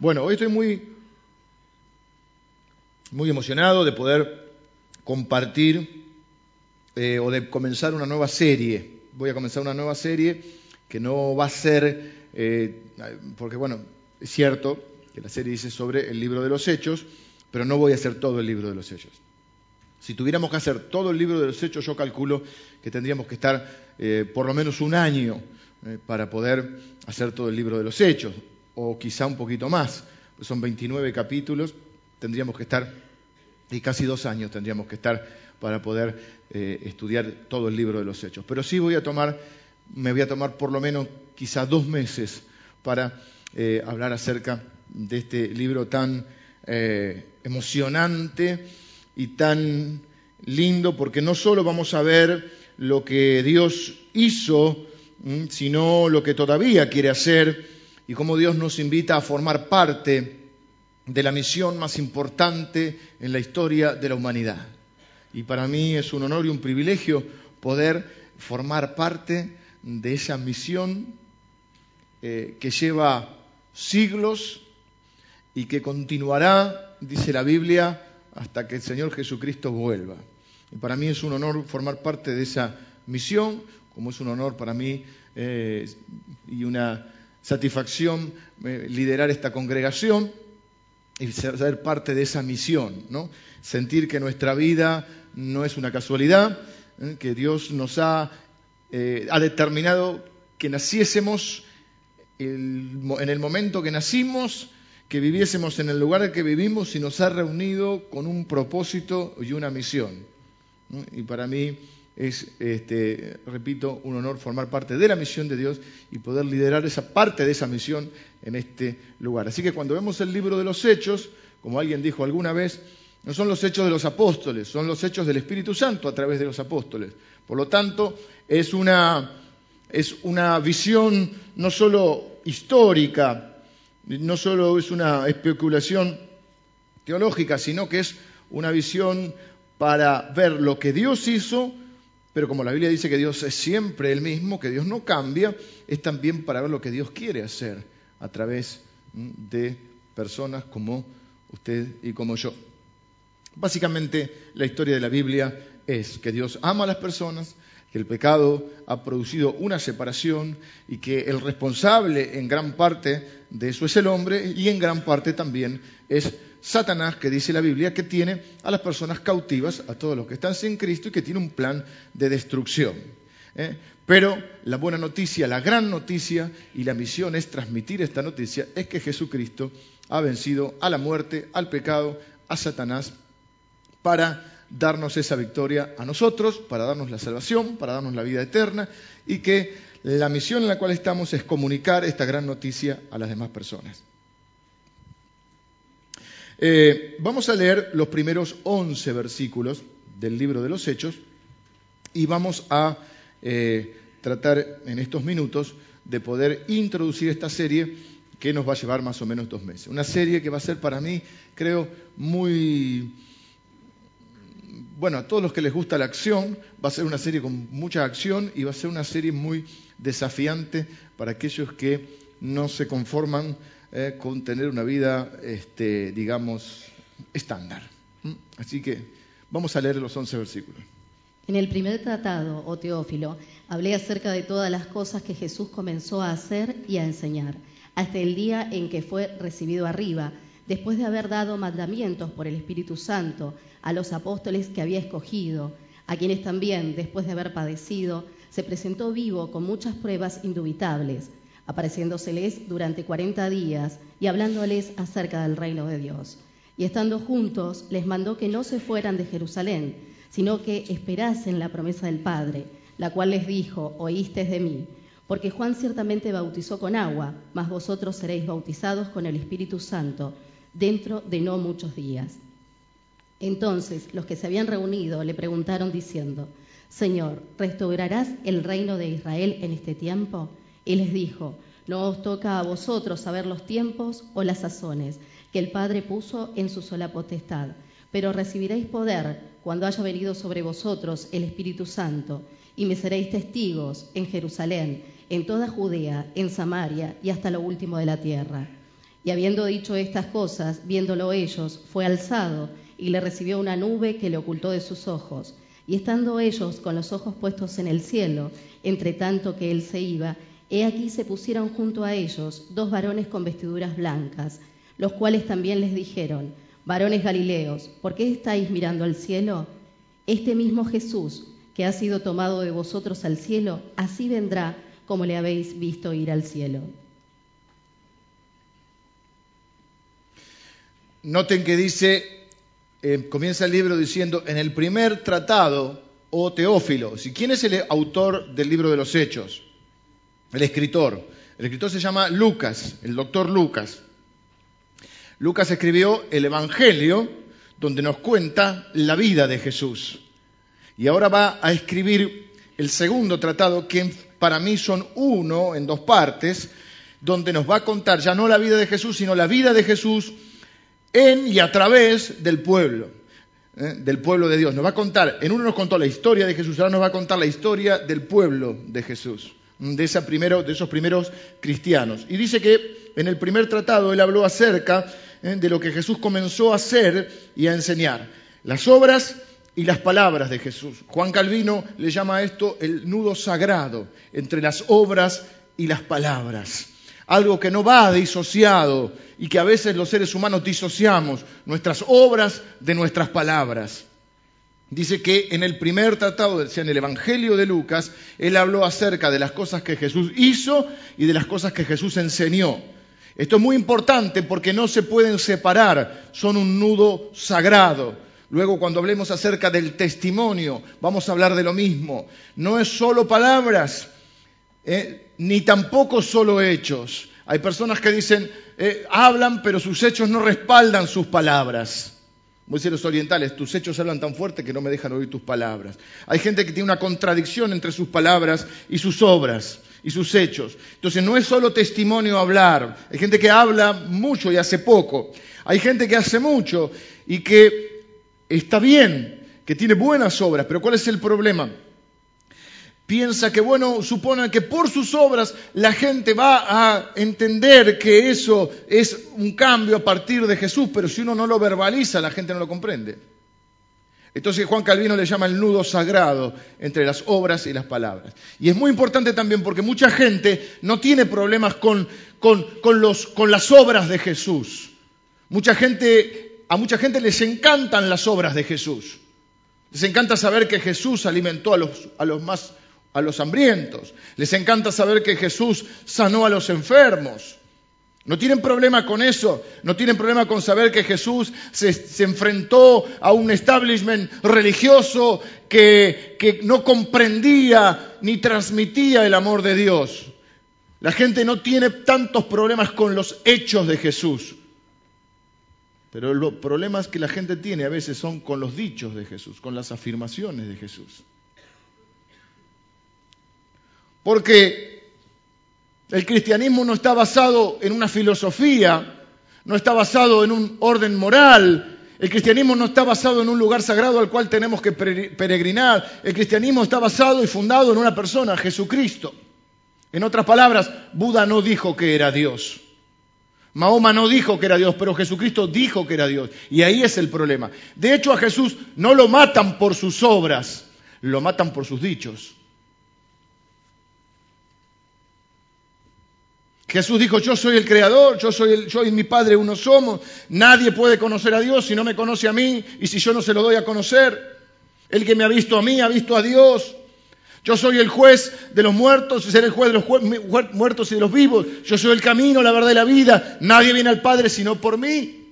Bueno, hoy estoy muy, muy emocionado de poder compartir eh, o de comenzar una nueva serie. Voy a comenzar una nueva serie que no va a ser, eh, porque bueno, es cierto que la serie dice sobre el libro de los hechos, pero no voy a hacer todo el libro de los hechos. Si tuviéramos que hacer todo el libro de los hechos, yo calculo que tendríamos que estar eh, por lo menos un año para poder hacer todo el libro de los hechos, o quizá un poquito más. Son 29 capítulos, tendríamos que estar, y casi dos años tendríamos que estar para poder eh, estudiar todo el libro de los hechos. Pero sí voy a tomar, me voy a tomar por lo menos quizá dos meses para eh, hablar acerca de este libro tan eh, emocionante y tan lindo, porque no solo vamos a ver lo que Dios hizo, sino lo que todavía quiere hacer y cómo Dios nos invita a formar parte de la misión más importante en la historia de la humanidad. Y para mí es un honor y un privilegio poder formar parte de esa misión eh, que lleva siglos y que continuará, dice la Biblia, hasta que el Señor Jesucristo vuelva. Y para mí es un honor formar parte de esa misión, como es un honor para mí eh, y una satisfacción eh, liderar esta congregación y ser parte de esa misión, ¿no? Sentir que nuestra vida no es una casualidad, ¿eh? que Dios nos ha, eh, ha determinado que naciésemos en el momento que nacimos, que viviésemos en el lugar en que vivimos y nos ha reunido con un propósito y una misión. Y para mí es, este, repito, un honor formar parte de la misión de Dios y poder liderar esa parte de esa misión en este lugar. Así que cuando vemos el libro de los Hechos, como alguien dijo alguna vez, no son los hechos de los apóstoles, son los hechos del Espíritu Santo a través de los apóstoles. Por lo tanto, es una, es una visión no solo histórica, no solo es una especulación teológica, sino que es una visión para ver lo que Dios hizo pero como la Biblia dice que Dios es siempre el mismo, que Dios no cambia, es también para ver lo que Dios quiere hacer a través de personas como usted y como yo. Básicamente la historia de la Biblia es que Dios ama a las personas, que el pecado ha producido una separación y que el responsable en gran parte de eso es el hombre y en gran parte también es Satanás, que dice la Biblia, que tiene a las personas cautivas, a todos los que están sin Cristo y que tiene un plan de destrucción. ¿eh? Pero la buena noticia, la gran noticia, y la misión es transmitir esta noticia, es que Jesucristo ha vencido a la muerte, al pecado, a Satanás, para darnos esa victoria a nosotros, para darnos la salvación, para darnos la vida eterna, y que la misión en la cual estamos es comunicar esta gran noticia a las demás personas. Eh, vamos a leer los primeros 11 versículos del libro de los Hechos y vamos a eh, tratar en estos minutos de poder introducir esta serie que nos va a llevar más o menos dos meses. Una serie que va a ser para mí, creo, muy... Bueno, a todos los que les gusta la acción, va a ser una serie con mucha acción y va a ser una serie muy desafiante para aquellos que no se conforman eh, con tener una vida, este, digamos, estándar. Así que vamos a leer los 11 versículos. En el primer tratado, oh Teófilo, hablé acerca de todas las cosas que Jesús comenzó a hacer y a enseñar, hasta el día en que fue recibido arriba, después de haber dado mandamientos por el Espíritu Santo a los apóstoles que había escogido, a quienes también, después de haber padecido, se presentó vivo con muchas pruebas indubitables apareciéndoseles durante cuarenta días y hablándoles acerca del reino de Dios. Y estando juntos, les mandó que no se fueran de Jerusalén, sino que esperasen la promesa del Padre, la cual les dijo, oísteis de mí, porque Juan ciertamente bautizó con agua, mas vosotros seréis bautizados con el Espíritu Santo dentro de no muchos días. Entonces los que se habían reunido le preguntaron diciendo, Señor, ¿restaurarás el reino de Israel en este tiempo? Y les dijo, no os toca a vosotros saber los tiempos o las sazones que el Padre puso en su sola potestad, pero recibiréis poder cuando haya venido sobre vosotros el Espíritu Santo, y me seréis testigos en Jerusalén, en toda Judea, en Samaria y hasta lo último de la tierra. Y habiendo dicho estas cosas, viéndolo ellos, fue alzado y le recibió una nube que le ocultó de sus ojos. Y estando ellos con los ojos puestos en el cielo, entre tanto que él se iba, he aquí se pusieron junto a ellos dos varones con vestiduras blancas, los cuales también les dijeron, varones Galileos, ¿por qué estáis mirando al cielo? Este mismo Jesús, que ha sido tomado de vosotros al cielo, así vendrá como le habéis visto ir al cielo. Noten que dice eh, comienza el libro diciendo, en el primer tratado, o oh Teófilo, ¿quién es el autor del libro de los Hechos? El escritor. El escritor se llama Lucas, el doctor Lucas. Lucas escribió el Evangelio, donde nos cuenta la vida de Jesús. Y ahora va a escribir el segundo tratado, que para mí son uno en dos partes, donde nos va a contar ya no la vida de Jesús, sino la vida de Jesús en y a través del pueblo, ¿eh? del pueblo de Dios. Nos va a contar, en uno nos contó la historia de Jesús, ahora nos va a contar la historia del pueblo de Jesús, de, esos primeros cristianos. Y dice que en el primer tratado él habló acerca ¿eh? de lo que Jesús comenzó a hacer y a enseñar, las obras y las palabras de Jesús. Juan Calvino le llama a esto el nudo sagrado entre las obras y las palabras algo que no va disociado y que a veces los seres humanos disociamos nuestras obras de nuestras palabras. Dice que en el primer tratado, en el Evangelio de Lucas, él habló acerca de las cosas que Jesús hizo y de las cosas que Jesús enseñó. Esto es muy importante porque no se pueden separar, son un nudo sagrado. Luego cuando hablemos acerca del testimonio, vamos a hablar de lo mismo. No es solo palabras, eh, ni tampoco solo hechos. Hay personas que dicen, eh, hablan, pero sus hechos no respaldan sus palabras. Como dicen los orientales, tus hechos hablan tan fuerte que no me dejan oír tus palabras. Hay gente que tiene una contradicción entre sus palabras y sus obras y sus hechos. Entonces no es solo testimonio hablar. Hay gente que habla mucho y hace poco. Hay gente que hace mucho y que está bien, que tiene buenas obras, pero ¿cuál es el problema? Piensa que, bueno, supone que por sus obras la gente va a entender que eso es un cambio a partir de Jesús, pero si uno no lo verbaliza, la gente no lo comprende. Entonces Juan Calvino le llama el nudo sagrado entre las obras y las palabras. Y es muy importante también porque mucha gente no tiene problemas con, con, los, con las obras de Jesús. Mucha gente, a mucha gente les encantan las obras de Jesús. Les encanta saber que Jesús alimentó a los, a los más a los hambrientos. Les encanta saber que Jesús sanó a los enfermos. No tienen problema con eso, no tienen problema con saber que Jesús se, enfrentó a un establishment religioso que, que no comprendía ni transmitía el amor de Dios. La gente no tiene tantos problemas con los hechos de Jesús. Pero los problemas que la gente tiene a veces son con los dichos de Jesús, con las afirmaciones de Jesús. Porque el cristianismo no está basado en una filosofía, no está basado en un orden moral, el cristianismo no está basado en un lugar sagrado al cual tenemos que peregrinar, el cristianismo está basado y fundado en una persona, Jesucristo. En otras palabras, Buda no dijo que era Dios. Mahoma no dijo que era Dios, pero Jesucristo dijo que era Dios. Y ahí es el problema. De hecho, a Jesús no lo matan por sus obras, lo matan por sus dichos. Jesús dijo, yo soy el creador, yo soy, el, yo y mi Padre uno somos, nadie puede conocer a Dios si no me conoce a mí y si yo no se lo doy a conocer. El que me ha visto a mí ha visto a Dios. Yo soy el juez de los muertos y seré el juez de los muertos y de los vivos. Yo soy el camino, la verdad y la vida. Nadie viene al Padre sino por mí.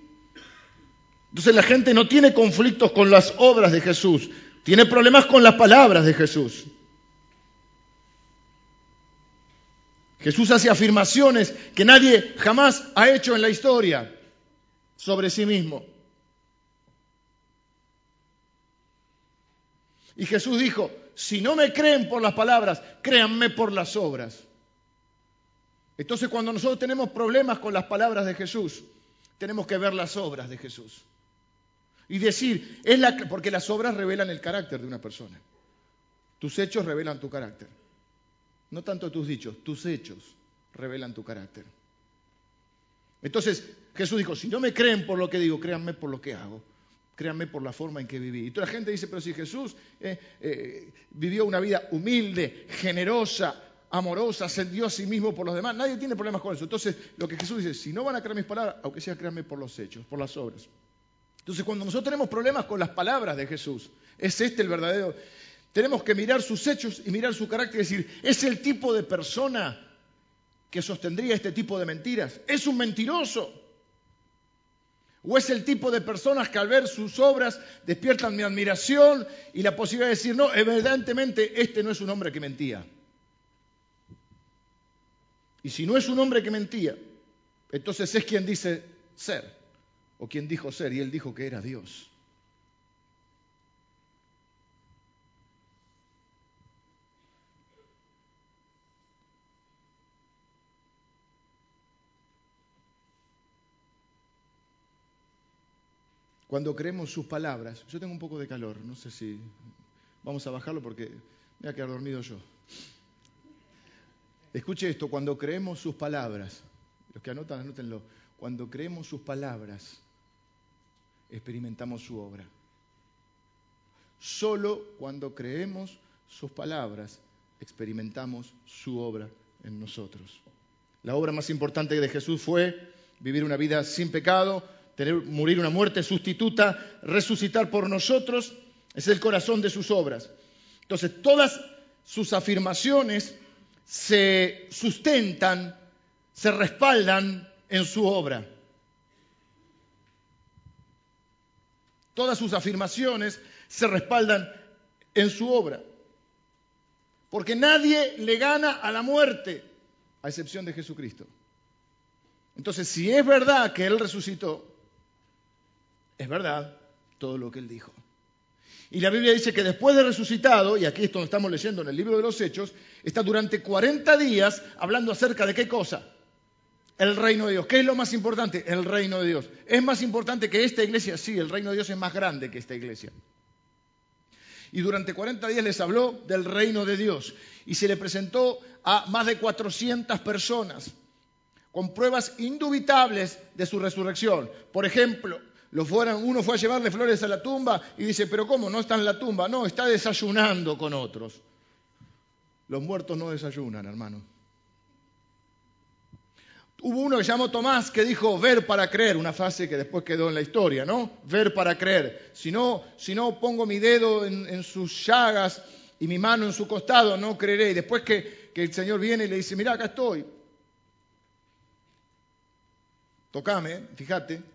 Entonces la gente no tiene conflictos con las obras de Jesús, tiene problemas con las palabras de Jesús. Jesús hace afirmaciones que nadie jamás ha hecho en la historia sobre sí mismo. Y Jesús dijo, si no me creen por las palabras, créanme por las obras. Entonces cuando nosotros tenemos problemas con las palabras de Jesús, tenemos que ver las obras de Jesús. Y decir, es porque las obras revelan el carácter de una persona. Tus hechos revelan tu carácter. No tanto tus dichos, tus hechos revelan tu carácter. Entonces Jesús dijo, si no me creen por lo que digo, créanme por lo que hago. Créanme por la forma en que viví. Y toda la gente dice, pero si Jesús eh, eh, vivió una vida humilde, generosa, amorosa, se dio a sí mismo por los demás, nadie tiene problemas con eso. Entonces, lo que Jesús dice, si no van a creer mis palabras, aunque sea créanme por los hechos, por las obras. Entonces, cuando nosotros tenemos problemas con las palabras de Jesús, es este el verdadero. Tenemos que mirar sus hechos y mirar su carácter y decir, ¿es el tipo de persona que sostendría este tipo de mentiras? ¿Es un mentiroso? ¿O es el tipo de personas que al ver sus obras despiertan mi admiración y la posibilidad de decir, no, evidentemente este no es un hombre que mentía? Y si no es un hombre que mentía, entonces es quien dice ser, o quien dijo ser, y él dijo que era Dios. Cuando creemos sus palabras, yo tengo un poco de calor, no sé si vamos a bajarlo porque me voy a quedar dormido yo. Escuche esto, cuando creemos sus palabras, los que anotan, anótenlo, cuando creemos sus palabras, experimentamos su obra. Solo cuando creemos sus palabras, experimentamos su obra en nosotros. La obra más importante de Jesús fue vivir una vida sin pecado, tener, morir una muerte sustituta, resucitar por nosotros, es el corazón de sus obras. Entonces, todas sus afirmaciones se sustentan, se respaldan en su obra. Todas sus afirmaciones se respaldan en su obra. Porque nadie le gana a la muerte, a excepción de Jesucristo. Entonces, si es verdad que Él resucitó, es verdad todo lo que Él dijo. Y la Biblia dice que después de resucitado, y aquí esto estamos leyendo en el libro de los Hechos, está durante 40 días hablando acerca de qué cosa? El reino de Dios. ¿Qué es lo más importante? El reino de Dios. ¿Es más importante que esta iglesia? Sí, el reino de Dios es más grande que esta iglesia. Y durante 40 días les habló del reino de Dios. Y se le presentó a más de 400 personas con pruebas indubitables de su resurrección. Por ejemplo, uno fue a llevarle flores a la tumba y dice, pero ¿cómo? No está en la tumba. No, está desayunando con otros. Los muertos no desayunan, hermano. Hubo uno que llamó Tomás que dijo ver para creer, una frase que después quedó en la historia, ¿no? Ver para creer. Si no, si no pongo mi dedo en, sus llagas y mi mano en su costado, no creeré. Y después que, que el Señor viene y le dice, mira, acá estoy. Tocame, fíjate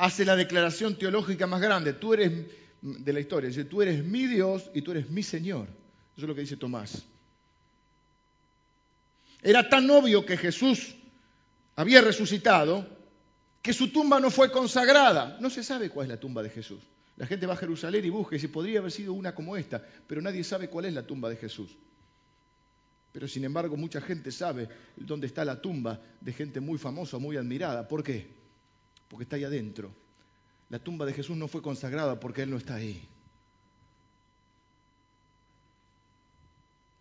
hace la declaración teológica más grande. Tú eres de la historia, dice, tú eres mi Dios y tú eres mi Señor. Eso es lo que dice Tomás. Era tan obvio que Jesús había resucitado que su tumba no fue consagrada. No se sabe cuál es la tumba de Jesús. La gente va a Jerusalén y busca y podría haber sido una como esta, pero nadie sabe cuál es la tumba de Jesús. Pero sin embargo mucha gente sabe dónde está la tumba de gente muy famosa, muy admirada. ¿Por qué? Porque está ahí adentro. La tumba de Jesús no fue consagrada porque Él no está ahí.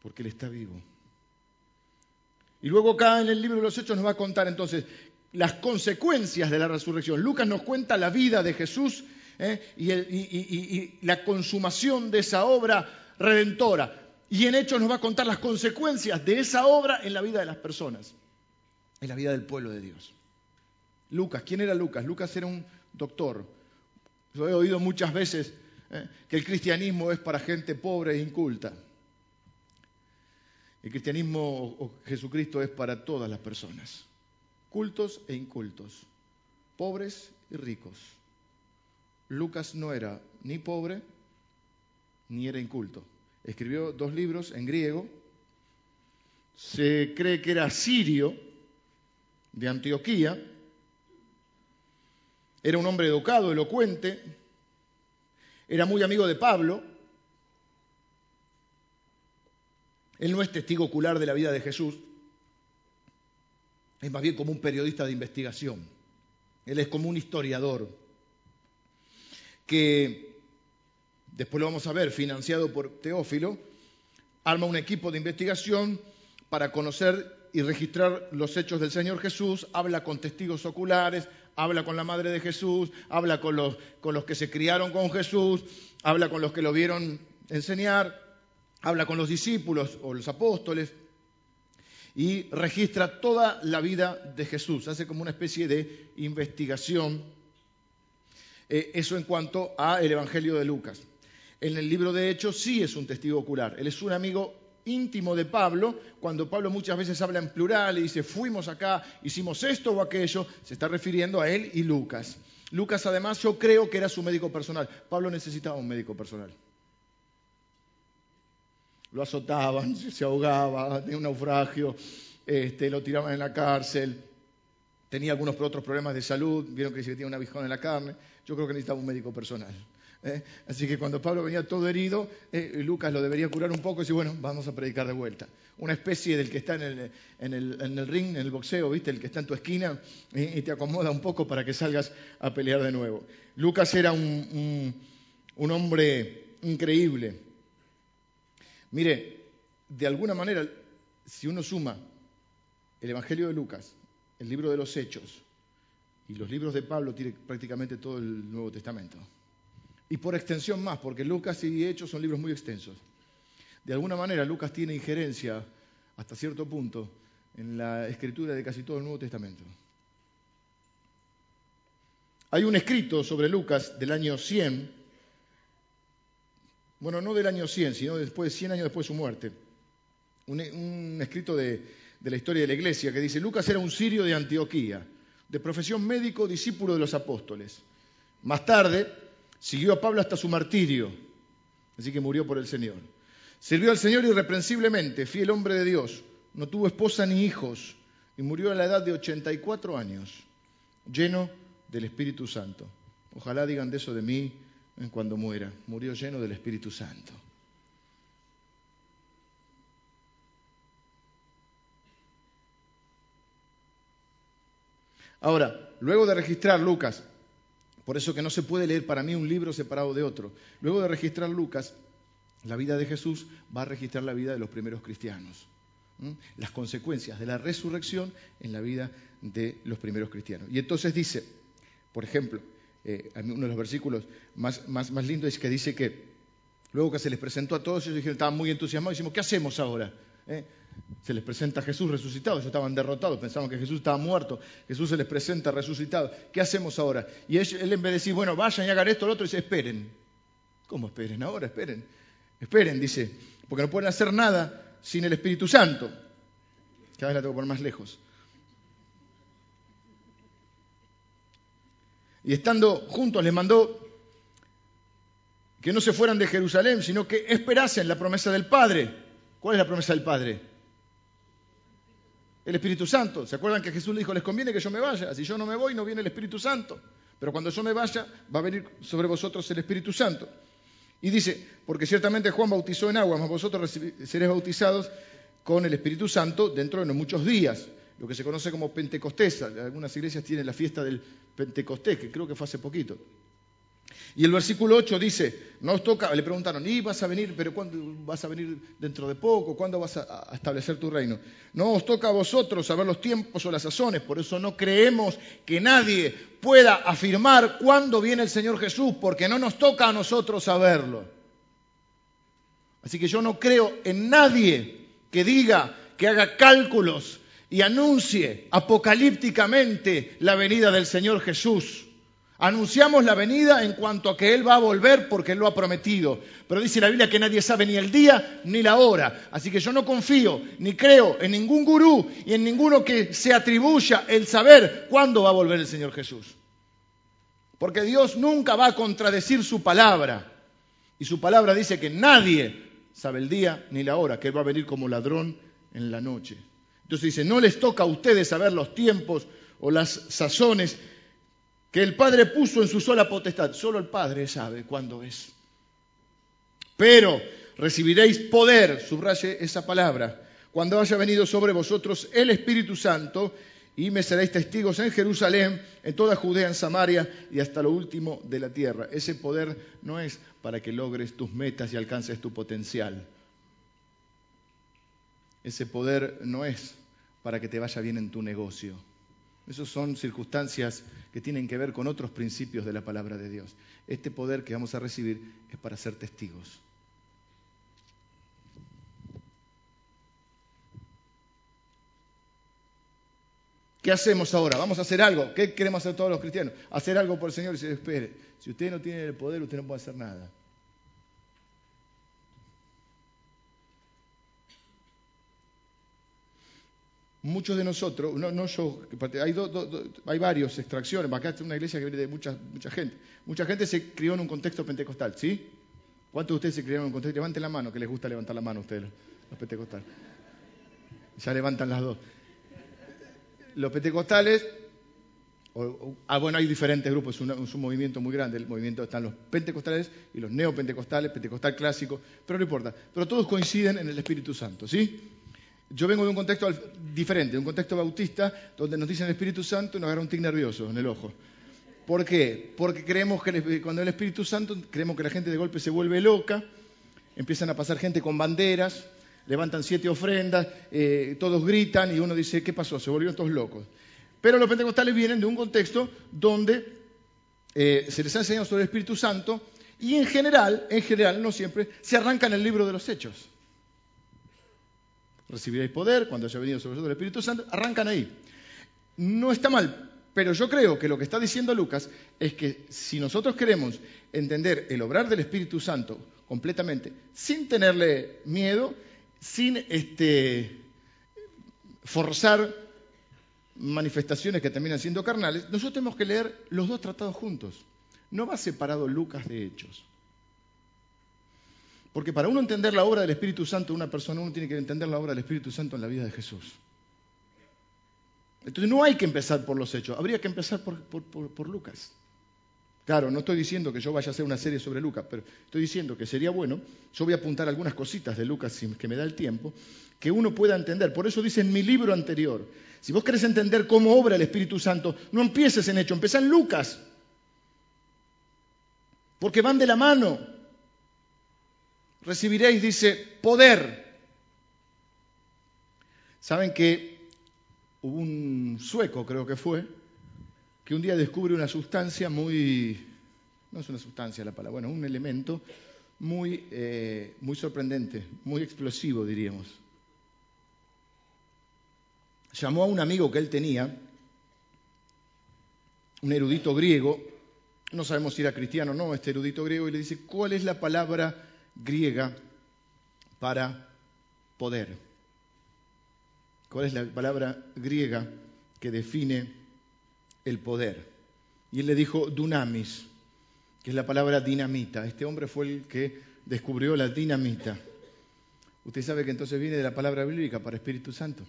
Porque Él está vivo. Y luego acá en el libro de los Hechos nos va a contar entonces las consecuencias de la resurrección. Lucas nos cuenta la vida de Jesús ¿eh? y, y, la consumación de esa obra redentora. Y en Hechos nos va a contar las consecuencias de esa obra en la vida de las personas, en la vida del pueblo de Dios. Lucas, ¿quién era Lucas? Lucas era un doctor. Yo he oído muchas veces eh, que el cristianismo es para gente pobre e inculta. El cristianismo o Jesucristo es para todas las personas, cultos e incultos, pobres y ricos. Lucas no era ni pobre ni era inculto. Escribió dos libros en griego. Se cree que era sirio de Antioquía era un hombre educado, elocuente, era muy amigo de Pablo. Él no es testigo ocular de la vida de Jesús, es más bien como un periodista de investigación. Él es como un historiador que, después lo vamos a ver, financiado por Teófilo, arma un equipo de investigación para conocer y registrar los hechos del Señor Jesús, habla con testigos oculares, habla con la madre de Jesús, habla con los, con los que se criaron con Jesús, habla con los que lo vieron enseñar, habla con los discípulos o los apóstoles y registra toda la vida de Jesús, hace como una especie de investigación. Eh, eso en cuanto al Evangelio de Lucas. En el libro de Hechos sí es un testigo ocular, él es un amigo íntimo de Pablo, cuando Pablo muchas veces habla en plural y dice, fuimos acá, hicimos esto o aquello, se está refiriendo a él y Lucas. Lucas además yo creo que era su médico personal. Pablo necesitaba un médico personal. Lo azotaban, se ahogaba, tenía un naufragio, este, lo tiraban en la cárcel, tenía algunos otros problemas de salud, vieron que tenía un abijón en la carne. Yo creo que necesitaba un médico personal. ¿Eh? Así que cuando Pablo venía todo herido, eh, Lucas lo debería curar un poco y decir, bueno, vamos a predicar de vuelta. Una especie del que está en el, ring, en el boxeo, ¿viste? El que está en tu esquina y te acomoda un poco para que salgas a pelear de nuevo. Lucas era un, un hombre increíble. Mire, de alguna manera, si uno suma el Evangelio de Lucas, el libro de los Hechos y los libros de Pablo, tiene prácticamente todo el Nuevo Testamento y por extensión más, porque Lucas y Hechos son libros muy extensos. De alguna manera, Lucas tiene injerencia, hasta cierto punto, en la escritura de casi todo el Nuevo Testamento. Hay un escrito sobre Lucas del año 100, bueno, no del año 100, sino después, 100 años después de su muerte, un, escrito de, de la historia de la iglesia que dice, Lucas era un sirio de Antioquía, de profesión médico, discípulo de los apóstoles. Más tarde, Siguió a Pablo hasta su martirio, así que murió por el Señor. Sirvió al Señor irreprensiblemente, fiel hombre de Dios. No tuvo esposa ni hijos y murió a la edad de 84 años, lleno del Espíritu Santo. Ojalá digan de eso de mí cuando muera. Murió lleno del Espíritu Santo. Ahora, luego de registrar Lucas por eso que no se puede leer para mí un libro separado de otro. Luego de registrar Lucas, la vida de Jesús va a registrar la vida de los primeros cristianos. Las consecuencias de la resurrección en la vida de los primeros cristianos. Y entonces dice, por ejemplo, eh, uno de los versículos más, más, más lindos es que dice que luego que se les presentó a todos, ellos dijeron, estaban muy entusiasmados, y decimos, ¿qué hacemos ahora? ¿Eh? Se les presenta a Jesús resucitado, ellos estaban derrotados, pensaban que Jesús estaba muerto, Jesús se les presenta resucitado. ¿Qué hacemos ahora? Y él, en vez de decir, bueno, vayan y hagan esto, lo otro, dice, esperen. ¿Cómo esperen? Ahora esperen. Esperen, dice, porque no pueden hacer nada sin el Espíritu Santo. Cada vez la tengo por más lejos. Y estando juntos les mandó que no se fueran de Jerusalén, sino que esperasen la promesa del Padre. ¿Cuál es la promesa del Padre? El Espíritu Santo. ¿Se acuerdan que Jesús le dijo, les conviene que yo me vaya? Si yo no me voy, no viene el Espíritu Santo. Pero cuando yo me vaya, va a venir sobre vosotros el Espíritu Santo. Y dice, porque ciertamente Juan bautizó en agua, mas vosotros seréis bautizados con el Espíritu Santo dentro de no muchos días, lo que se conoce como Pentecostés. Algunas iglesias tienen la fiesta del Pentecostés, que creo que fue hace poquito. Y el versículo 8 dice, no os toca, le preguntaron, ¿y vas a venir, pero cuándo vas a venir dentro de poco? ¿Cuándo vas a, establecer tu reino? No os toca a vosotros saber los tiempos o las sazones, por eso no creemos que nadie pueda afirmar cuándo viene el Señor Jesús, porque no nos toca a nosotros saberlo. Así que yo no creo en nadie que diga, que haga cálculos y anuncie apocalípticamente la venida del Señor Jesús. Anunciamos la venida en cuanto a que Él va a volver porque Él lo ha prometido. Pero dice la Biblia que nadie sabe ni el día ni la hora. Así que yo no confío ni creo en ningún gurú y en ninguno que se atribuya el saber cuándo va a volver el Señor Jesús. Porque Dios nunca va a contradecir su palabra. Y su palabra dice que nadie sabe el día ni la hora, que Él va a venir como ladrón en la noche. Entonces dice, no les toca a ustedes saber los tiempos o las sazones que el Padre puso en su sola potestad. Solo el Padre sabe cuándo es. Pero recibiréis poder, subraye esa palabra, cuando haya venido sobre vosotros el Espíritu Santo y me seréis testigos en Jerusalén, en toda Judea, en Samaria y hasta lo último de la tierra. Ese poder no es para que logres tus metas y alcances tu potencial. Ese poder no es para que te vaya bien en tu negocio. Esas son circunstancias que tienen que ver con otros principios de la palabra de Dios. Este poder que vamos a recibir es para ser testigos. ¿Qué hacemos ahora? Vamos a hacer algo. ¿Qué queremos hacer todos los cristianos? Hacer algo por el Señor y se espere. Si usted no tiene el poder, usted no puede hacer nada. Muchos de nosotros, no, no yo, hay, hay varias extracciones, acá es una iglesia que viene de mucha, mucha gente. Mucha gente se crió en un contexto pentecostal, ¿sí? ¿Cuántos de ustedes se criaron en un contexto? Levanten la mano, que les gusta levantar la mano a ustedes, los pentecostales. Ya levantan las dos. Los pentecostales, ah, bueno, hay diferentes grupos, es un, movimiento muy grande. El movimiento están los pentecostales y los neopentecostales, pentecostal clásico, pero no importa. Pero todos coinciden en el Espíritu Santo, ¿sí? Yo vengo de un contexto diferente, de un contexto bautista, donde nos dicen el Espíritu Santo y nos agarra un tic nervioso en el ojo. ¿Por qué? Porque creemos que cuando el Espíritu Santo, creemos que la gente de golpe se vuelve loca, empiezan a pasar gente con banderas, levantan siete ofrendas, eh, todos gritan y uno dice, ¿qué pasó? Se volvieron todos locos. Pero los pentecostales vienen de un contexto donde eh, se les ha enseñado sobre el Espíritu Santo y en general, en general, no siempre, se arrancan el libro de los hechos recibiréis poder cuando haya venido sobre vosotros el Espíritu Santo, arrancan ahí. No está mal, pero yo creo que lo que está diciendo Lucas es que si nosotros queremos entender el obrar del Espíritu Santo completamente, sin tenerle miedo, sin este, forzar manifestaciones que terminan siendo carnales, nosotros tenemos que leer los dos tratados juntos. No va separado Lucas de Hechos. Porque para uno entender la obra del Espíritu Santo de una persona, uno tiene que entender la obra del Espíritu Santo en la vida de Jesús. Entonces no hay que empezar por los hechos, habría que empezar por, Lucas. Claro, no estoy diciendo que yo vaya a hacer una serie sobre Lucas, pero estoy diciendo que sería bueno, yo voy a apuntar algunas cositas de Lucas que me da el tiempo, que uno pueda entender. Por eso dice en mi libro anterior, si vos querés entender cómo obra el Espíritu Santo, no empieces en hecho, empezá en Lucas. Porque van de la mano recibiréis, dice, poder. Saben que hubo un sueco, creo que fue, que un día descubre una sustancia muy, no es una sustancia la palabra, bueno, un elemento muy, eh, muy sorprendente, muy explosivo, diríamos. Llamó a un amigo que él tenía, un erudito griego, no sabemos si era cristiano o no, este erudito griego, y le dice, ¿cuál es la palabra griega para poder. ¿Cuál es la palabra griega que define el poder? Y él le dijo dunamis, que es la palabra dinamita. Este hombre fue el que descubrió la dinamita. Usted sabe que entonces viene de la palabra bíblica para Espíritu Santo.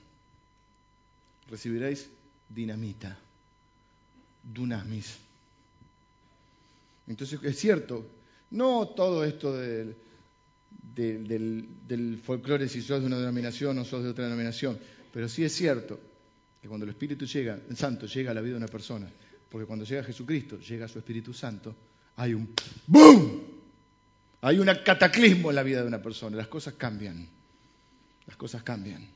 Recibiréis dinamita, dunamis. Entonces es cierto, no todo esto del del, folclore si sos de una denominación o sos de otra denominación, pero sí es cierto que cuando el Espíritu llega, el Santo llega a la vida de una persona, porque cuando llega Jesucristo, llega su Espíritu Santo, hay un ¡boom! Hay un cataclismo en la vida de una persona, las cosas cambian, las cosas cambian.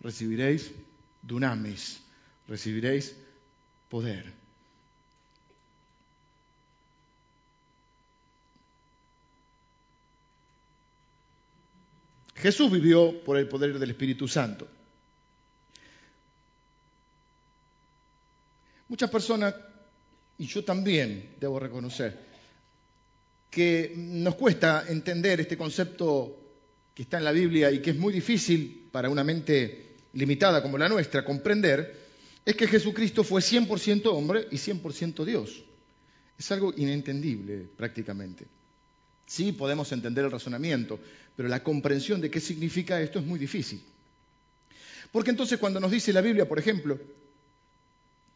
Recibiréis dunamis, recibiréis poder. Jesús vivió por el poder del Espíritu Santo. Muchas personas, y yo también debo reconocer, que nos cuesta entender este concepto que está en la Biblia y que es muy difícil para una mente limitada como la nuestra comprender, es que Jesucristo fue 100% hombre y 100% Dios. Es algo inentendible prácticamente. Sí, podemos entender el razonamiento, pero la comprensión de qué significa esto es muy difícil. Porque entonces cuando nos dice la Biblia, por ejemplo,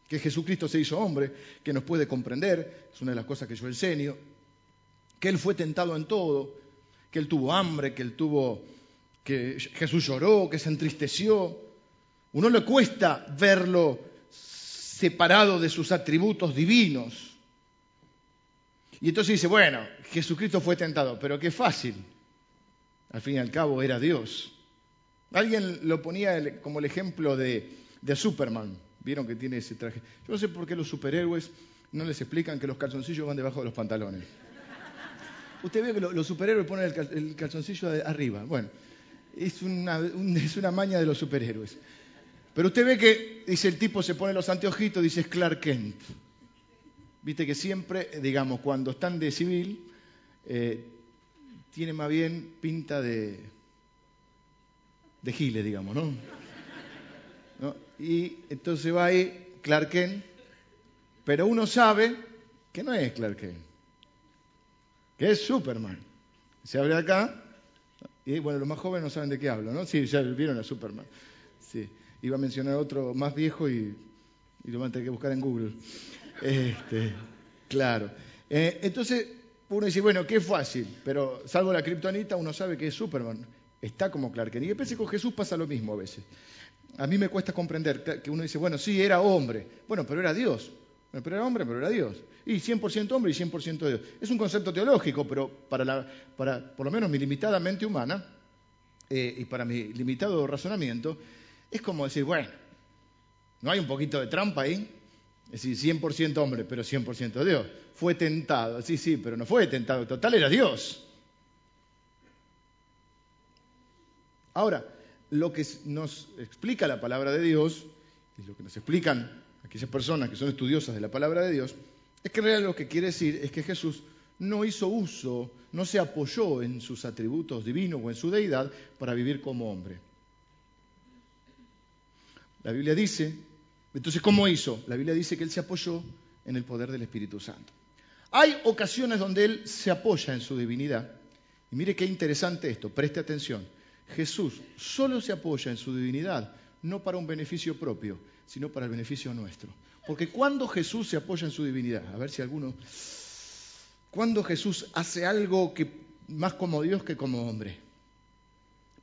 que Jesucristo se hizo hombre, que nos puede comprender, es una de las cosas que yo enseño, que Él fue tentado en todo, que Él tuvo hambre, que Él tuvo, que Jesús lloró, que se entristeció. Uno le cuesta verlo separado de sus atributos divinos. Y entonces dice, bueno, Jesucristo fue tentado, pero qué fácil. Al fin y al cabo era Dios. Alguien lo ponía como el ejemplo de, de Superman. Vieron que tiene ese traje. Yo no sé por qué los superhéroes no les explican que los calzoncillos van debajo de los pantalones. Usted ve que los superhéroes ponen el calzoncillo arriba. Bueno, es una, es una maña de los superhéroes. Pero usted ve que, dice el tipo, se pone los anteojitos, dice Clark Kent. Viste que siempre, digamos, cuando están de civil, eh, tiene más bien pinta de, de gile, digamos, ¿no? Y entonces va ahí Clark Kent, pero uno sabe que no es Clark Kent, que es Superman. Se abre acá, y bueno, los más jóvenes no saben de qué hablo, ¿no? Sí, ya vieron a Superman. Sí. Iba a mencionar otro más viejo y, lo van a tener que buscar en Google. Este, claro. Eh, entonces, uno dice, bueno, qué fácil, pero salvo la kriptonita, uno sabe que es Superman. Está como Clark Kent. Y pensé con Jesús pasa lo mismo a veces. A mí me cuesta comprender que uno dice, bueno, sí, era hombre. Bueno, pero era Dios. pero era hombre, pero era Dios. Y 100% hombre y 100% Dios. Es un concepto teológico, pero para, la, para por lo menos mi limitada mente humana eh, y para mi limitado razonamiento, es como decir, bueno, ¿no hay un poquito de trampa ahí? Es decir, 100% hombre, pero 100% Dios. Fue tentado, sí, sí, pero no fue tentado, total era Dios. Ahora, lo que nos explica la palabra de Dios, y lo que nos explican aquellas personas que son estudiosas de la palabra de Dios, es que en realidad lo que quiere decir es que Jesús no hizo uso, no se apoyó en sus atributos divinos o en su deidad para vivir como hombre. La Biblia dice, entonces, ¿cómo hizo? La Biblia dice que él se apoyó en el poder del Espíritu Santo. Hay ocasiones donde él se apoya en su divinidad. Y mire qué interesante esto, preste atención. Jesús solo se apoya en su divinidad, no para un beneficio propio, sino para el beneficio nuestro. Porque cuando Jesús se apoya en su divinidad, a ver si alguno, cuando Jesús hace algo que más como Dios que como hombre,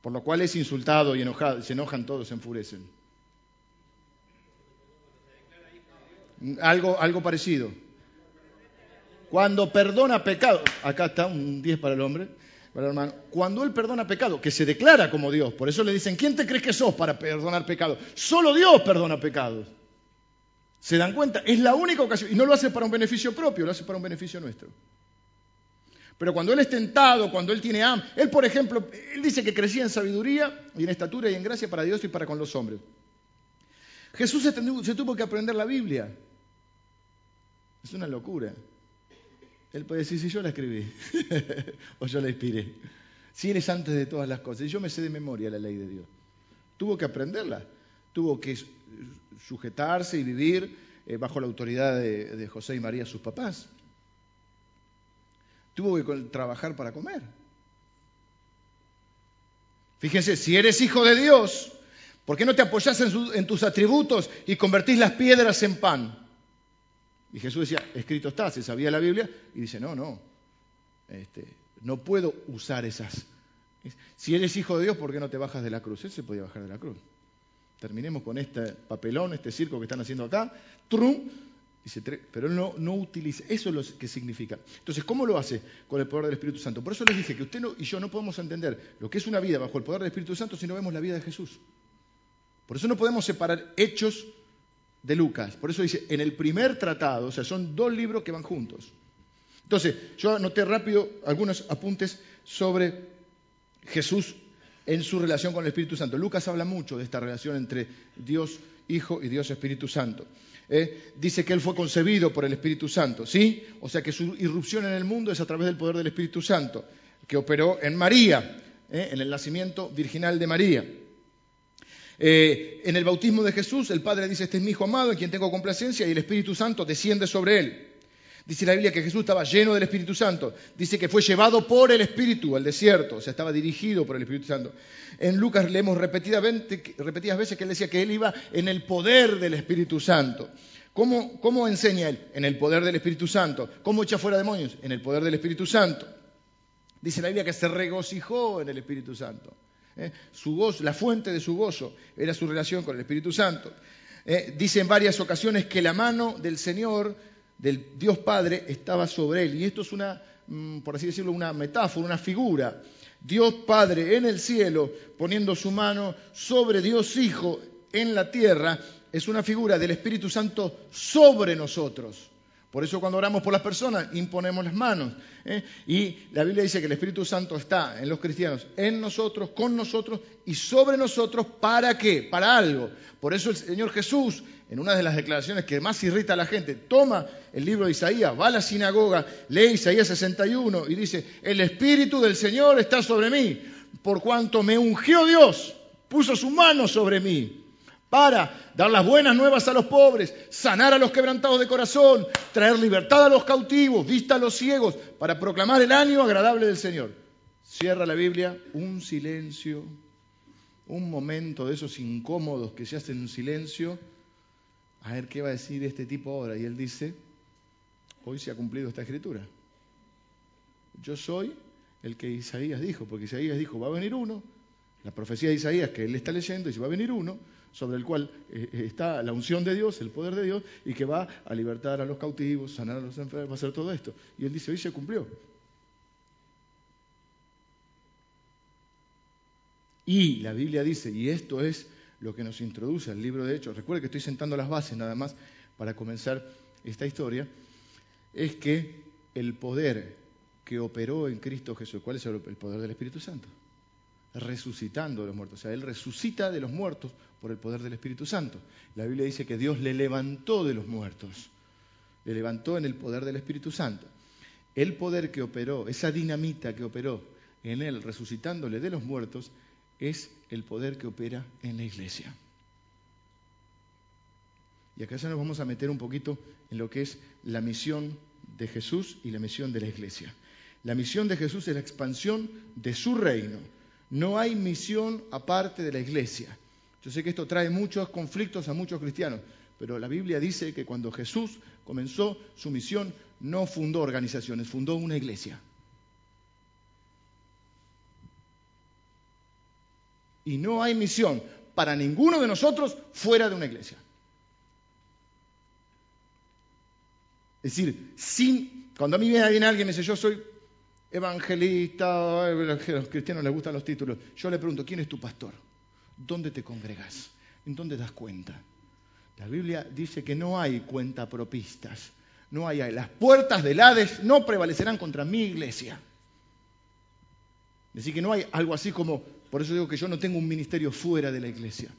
por lo cual es insultado y enojado, se enojan todos, se enfurecen. Algo, algo parecido. Cuando perdona pecado, acá está un 10 para el hombre, para el hermano, cuando él perdona pecado, que se declara como Dios, por eso le dicen, ¿quién te crees que sos para perdonar pecado? Solo Dios perdona pecados. ¿Se dan cuenta? Es la única ocasión, y no lo hace para un beneficio propio, lo hace para un beneficio nuestro. Pero cuando él es tentado, cuando él tiene hambre, él por ejemplo, él dice que crecía en sabiduría y en estatura y en gracia para Dios y para con los hombres. Jesús se tuvo que aprender la Biblia. Es una locura. Él puede decir, si yo la escribí o yo la inspiré. Si eres antes de todas las cosas. Y yo me sé de memoria la ley de Dios. Tuvo que aprenderla. Tuvo que sujetarse y vivir eh, bajo la autoridad de, José y María, sus papás. Tuvo que trabajar para comer. Fíjense, si eres hijo de Dios, ¿por qué no te apoyas en, en tus atributos y convertís las piedras en pan? Y Jesús decía, escrito está, se sabía la Biblia, y dice, no, no, este, no puedo usar esas. Si eres hijo de Dios, ¿por qué no te bajas de la cruz? Él se podía bajar de la cruz. Terminemos con este papelón, este circo que están haciendo acá, trum, pero él no, no, utiliza, eso es lo que significa. Entonces, ¿cómo lo hace con el poder del Espíritu Santo? Por eso les dije que usted y yo no podemos entender lo que es una vida bajo el poder del Espíritu Santo si no vemos la vida de Jesús. Por eso no podemos separar hechos de Lucas. Por eso dice, en el primer tratado, o sea, son dos libros que van juntos. Entonces, yo anoté rápido algunos apuntes sobre Jesús en su relación con el Espíritu Santo. Lucas habla mucho de esta relación entre Dios Hijo y Dios Espíritu Santo. ¿eh? dice que Él fue concebido por el Espíritu Santo, ¿sí? O sea que su irrupción en el mundo es a través del poder del Espíritu Santo, que operó en María, ¿eh? en el nacimiento virginal de María. Eh, en el bautismo de Jesús, el Padre dice, este es mi Hijo amado en quien tengo complacencia y el Espíritu Santo desciende sobre él. Dice la Biblia que Jesús estaba lleno del Espíritu Santo. Dice que fue llevado por el Espíritu al desierto, o sea, estaba dirigido por el Espíritu Santo. En Lucas leemos repetidas veces que él decía que él iba en el poder del Espíritu Santo. ¿Cómo, ¿Cómo enseña él? En el poder del Espíritu Santo. ¿Cómo echa fuera demonios? En el poder del Espíritu Santo. Dice la Biblia que se regocijó en el Espíritu Santo. ¿Eh? Su gozo, la fuente de su gozo era su relación con el Espíritu Santo. ¿eh? dice en varias ocasiones que la mano del Señor, del Dios Padre, estaba sobre él. Y esto es una, mm, por así decirlo, una metáfora, una figura. Dios Padre en el cielo, poniendo su mano sobre Dios Hijo en la tierra, es una figura del Espíritu Santo sobre nosotros. Por eso cuando oramos por las personas imponemos las manos. ¿eh? Y la Biblia dice que el Espíritu Santo está en los cristianos, en nosotros, con nosotros y sobre nosotros. ¿Para qué? Para algo. Por eso el Señor Jesús, en una de las declaraciones que más irrita a la gente, toma el libro de Isaías, va a la sinagoga, lee Isaías 61 y dice, el Espíritu del Señor está sobre mí, por cuanto me ungió Dios, puso su mano sobre mí para dar las buenas nuevas a los pobres, sanar a los quebrantados de corazón, traer libertad a los cautivos, vista a los ciegos, para proclamar el año agradable del Señor. Cierra la Biblia, un silencio, un momento de esos incómodos que se hacen en silencio. A ver qué va a decir este tipo ahora. Y él dice, hoy se ha cumplido esta escritura. Yo soy el que Isaías dijo, porque Isaías dijo, va a venir uno, la profecía de Isaías que él está leyendo, dice, va a venir uno sobre el cual eh, eh, está la unción de Dios, el poder de Dios, y que va a libertar a los cautivos, sanar a los enfermos, va a hacer todo esto. Y él dice, hoy se cumplió. Y la Biblia dice, y esto es lo que nos introduce al libro de Hechos, recuerde que estoy sentando las bases nada más para comenzar esta historia, es que el poder que operó en Cristo Jesús, ¿cuál es el poder del Espíritu Santo? Resucitando de los muertos. O sea, Él resucita de los muertos por el poder del Espíritu Santo. La Biblia dice que Dios le levantó de los muertos. Le levantó en el poder del Espíritu Santo. El poder que operó, esa dinamita que operó en Él resucitándole de los muertos, es el poder que opera en la iglesia. Y acá ya nos vamos a meter un poquito en lo que es la misión de Jesús y la misión de la iglesia. La misión de Jesús es la expansión de su reino no hay misión aparte de la iglesia. Yo sé que esto trae muchos conflictos a muchos cristianos, pero la Biblia dice que cuando Jesús comenzó su misión no fundó organizaciones, fundó una iglesia. Y no hay misión para ninguno de nosotros fuera de una iglesia. Es decir, sin, cuando a mí viene alguien y me dice, yo soy evangelista, a los cristianos les gustan los títulos. Yo le pregunto, ¿quién es tu pastor? ¿Dónde te congregas? ¿En dónde das cuenta? La Biblia dice que no hay cuentapropistas. No hay. Las puertas del Hades no prevalecerán contra mi iglesia. Es decir, que no hay algo así como, por eso digo que yo no tengo un ministerio fuera de la iglesia.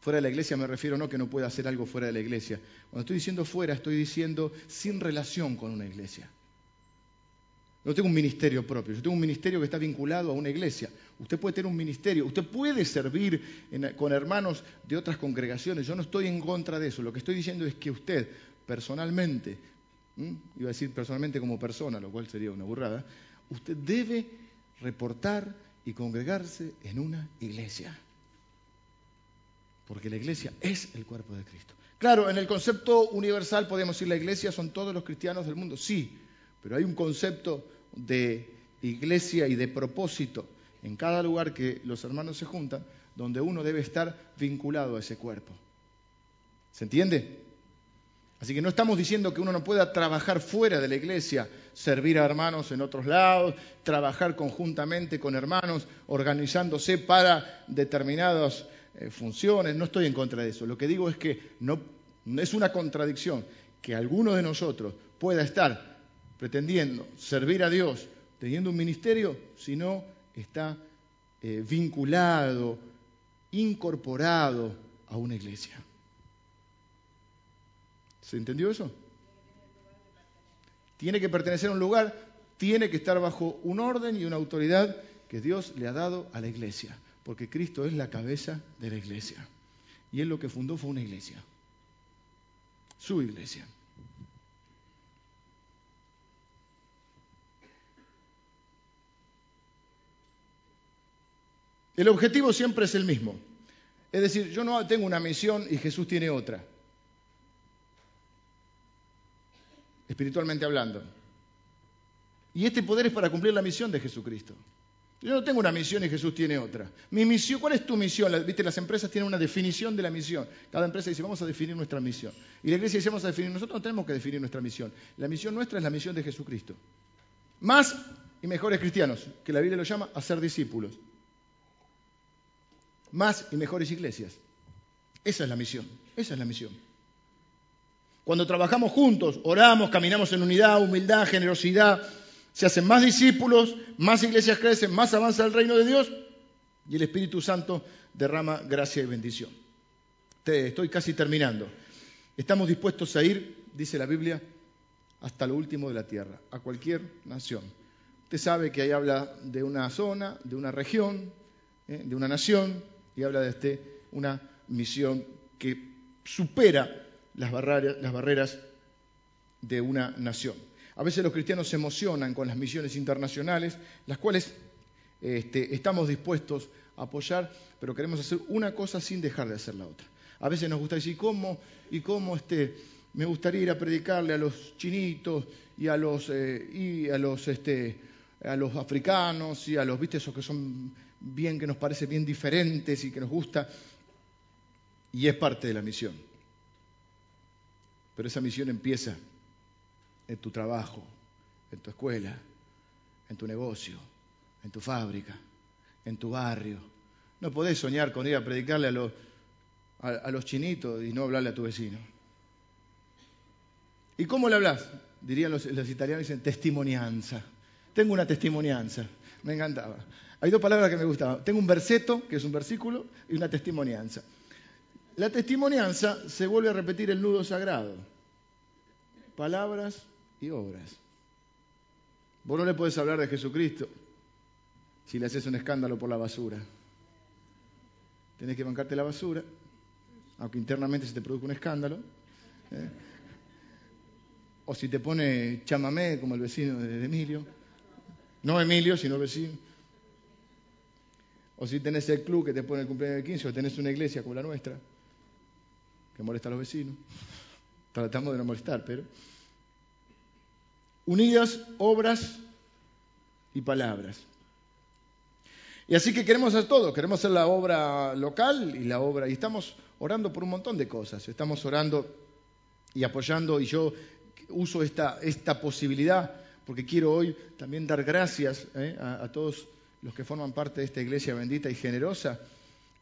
Fuera de la iglesia me refiero no que no pueda hacer algo fuera de la iglesia. Cuando estoy diciendo fuera, estoy diciendo sin relación con una iglesia. No tengo un ministerio propio, yo tengo un ministerio que está vinculado a una iglesia. Usted puede tener un ministerio, usted puede servir con hermanos de otras congregaciones. Yo no estoy en contra de eso. Lo que estoy diciendo es que usted personalmente, iba a decir personalmente como persona, lo cual sería una burrada, usted debe reportar y congregarse en una iglesia. Porque la iglesia es el cuerpo de Cristo. Claro, en el concepto universal podemos decir la iglesia son todos los cristianos del mundo, sí, pero hay un concepto de iglesia y de propósito en cada lugar que los hermanos se juntan, donde uno debe estar vinculado a ese cuerpo. ¿Se entiende? Así que no estamos diciendo que uno no pueda trabajar fuera de la iglesia, servir a hermanos en otros lados, trabajar conjuntamente con hermanos, organizándose para determinadas eh, funciones. No estoy en contra de eso. Lo que digo es que no es una contradicción que alguno de nosotros pueda estar pretendiendo servir a Dios, teniendo un ministerio, sino está eh, vinculado, incorporado a una iglesia. ¿Se entendió eso? Tiene que pertenecer a un lugar, tiene que estar bajo un orden y una autoridad que Dios le ha dado a la iglesia, porque Cristo es la cabeza de la iglesia. Y él lo que fundó fue una iglesia, su iglesia. El objetivo siempre es el mismo. Es decir, yo no tengo una misión y Jesús tiene otra. Espiritualmente hablando. Y este poder es para cumplir la misión de Jesucristo. Yo no tengo una misión y Jesús tiene otra. Mi misión, ¿cuál es tu misión? Viste, las empresas tienen una definición de la misión. Cada empresa dice, vamos a definir nuestra misión. Y la iglesia dice, vamos a definir. Nosotros no tenemos que definir nuestra misión. La misión nuestra es la misión de Jesucristo. Más y mejores cristianos, que la Biblia lo llama a ser discípulos. Más y mejores iglesias. Esa es la misión, esa es la misión. Cuando trabajamos juntos, oramos, caminamos en unidad, humildad, generosidad, se hacen más discípulos, más iglesias crecen, más avanza el reino de Dios y el Espíritu Santo derrama gracia y bendición. estoy casi terminando. Estamos dispuestos a ir, dice la Biblia, hasta lo último de la tierra, a cualquier nación. Usted sabe que ahí habla de una zona, de una región, ¿eh? de una nación, y habla de este, una misión que supera las barreras, las barreras de una nación. A veces los cristianos se emocionan con las misiones internacionales, las cuales este, estamos dispuestos a apoyar, pero queremos hacer una cosa sin dejar de hacer la otra. A veces nos gusta decir, ¿cómo? ¿Y cómo este, me gustaría ir a predicarle a los chinitos y a los, eh, y a los, este, a los africanos y a los, viste, esos que son bien, que nos parece bien diferentes y que nos gusta? Y es parte de la misión. Pero esa misión empieza en tu trabajo, en tu escuela, en tu negocio, en tu fábrica, en tu barrio. No podés soñar con ir a predicarle a los, a, los chinitos y no hablarle a tu vecino. ¿Y cómo le hablas? Dirían los, los italianos, dicen testimonianza. Tengo una testimonianza. Me encantaba. Hay dos palabras que me gustaban. Tengo un verseto, que es un versículo, y una testimonianza. La testimonianza se vuelve a repetir el nudo sagrado. Palabras y obras. Vos no le puedes hablar de Jesucristo si le haces un escándalo por la basura. Tenés que bancarte la basura, aunque internamente se te produzca un escándalo. ¿eh? O si te pone chamamé, como el vecino de Emilio. No Emilio, sino vecino. O si tenés el club que te pone el cumpleaños de 15, o tenés una iglesia como la nuestra, que molesta a los vecinos. Tratamos de no molestar, pero. Unidas obras y palabras. Y así que queremos hacer todo, queremos hacer la obra local y la obra, y estamos orando por un montón de cosas, estamos orando y apoyando, y yo uso esta, esta posibilidad porque quiero hoy también dar gracias eh, a, todos los que forman parte de esta iglesia bendita y generosa,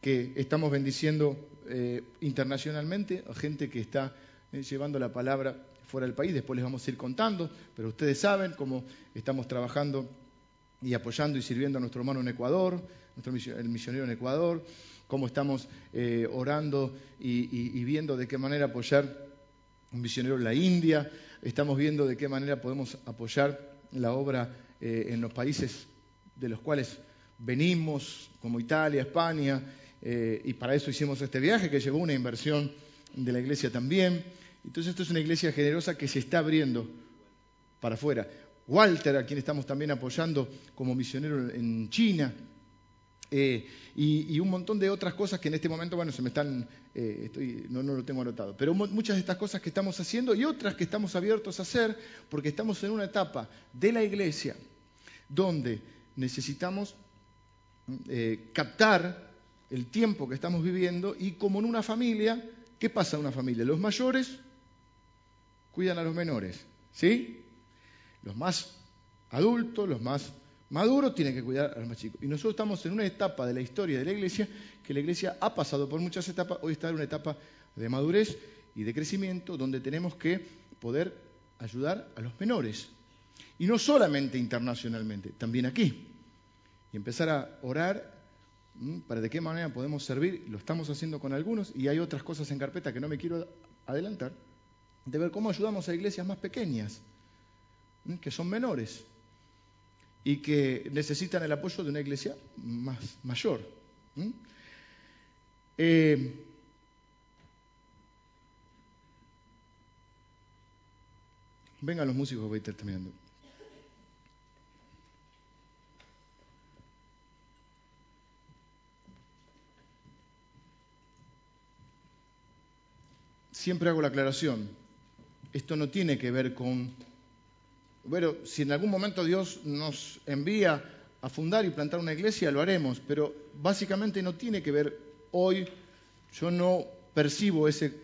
que estamos bendiciendo eh, internacionalmente a gente que está eh, llevando la palabra fuera del país, después les vamos a ir contando, pero ustedes saben cómo estamos trabajando y apoyando y sirviendo a nuestro hermano en Ecuador, nuestro, el misionero en Ecuador, cómo estamos orando y, viendo de qué manera apoyar un misionero en la India, estamos viendo de qué manera podemos apoyar la obra eh, en los países de los cuales venimos, como Italia, España, eh, y para eso hicimos este viaje que llevó una inversión de la iglesia también. Entonces esto es una iglesia generosa que se está abriendo para afuera. Walter, a quien estamos también apoyando como misionero en China, eh, y, un montón de otras cosas que en este momento, bueno, se me están, eh, no, no, lo tengo anotado, pero muchas de estas cosas que estamos haciendo y otras que estamos abiertos a hacer, porque estamos en una etapa de la iglesia donde necesitamos eh, captar el tiempo que estamos viviendo y como en una familia, ¿qué pasa en una familia? Los mayores cuidan a los menores, ¿sí? Los más adultos, los más maduros tienen que cuidar a los más chicos. Y nosotros estamos en una etapa de la historia de la iglesia que la iglesia ha pasado por muchas etapas, hoy está en una etapa de madurez y de crecimiento donde tenemos que poder ayudar a los menores. Y no solamente internacionalmente, también aquí. Y empezar a orar para de qué manera podemos servir. Lo estamos haciendo con algunos y hay otras cosas en carpeta que no me quiero adelantar, de ver cómo ayudamos a iglesias más pequeñas que son menores y que necesitan el apoyo de una iglesia más mayor. Eh, vengan los músicos, voy a estar terminando. Siempre hago la aclaración, esto no tiene que ver con bueno, si en algún momento Dios nos envía a fundar y plantar una iglesia, lo haremos, pero básicamente no tiene que ver hoy, yo no percibo ese,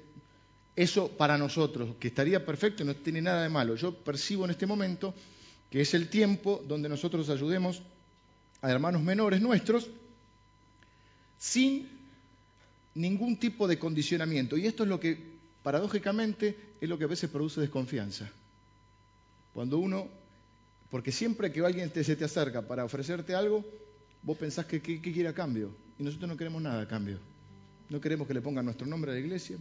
eso para nosotros, que estaría perfecto, no tiene nada de malo. Yo percibo en este momento que es el tiempo donde nosotros ayudemos a hermanos menores nuestros sin ningún tipo de condicionamiento. Y esto es lo que, paradójicamente, es lo que a veces produce desconfianza. Cuando uno, porque siempre que alguien se te acerca para ofrecerte algo, vos pensás que, qué quiere a cambio. Y nosotros no queremos nada a cambio. No queremos que le pongan nuestro nombre a la iglesia.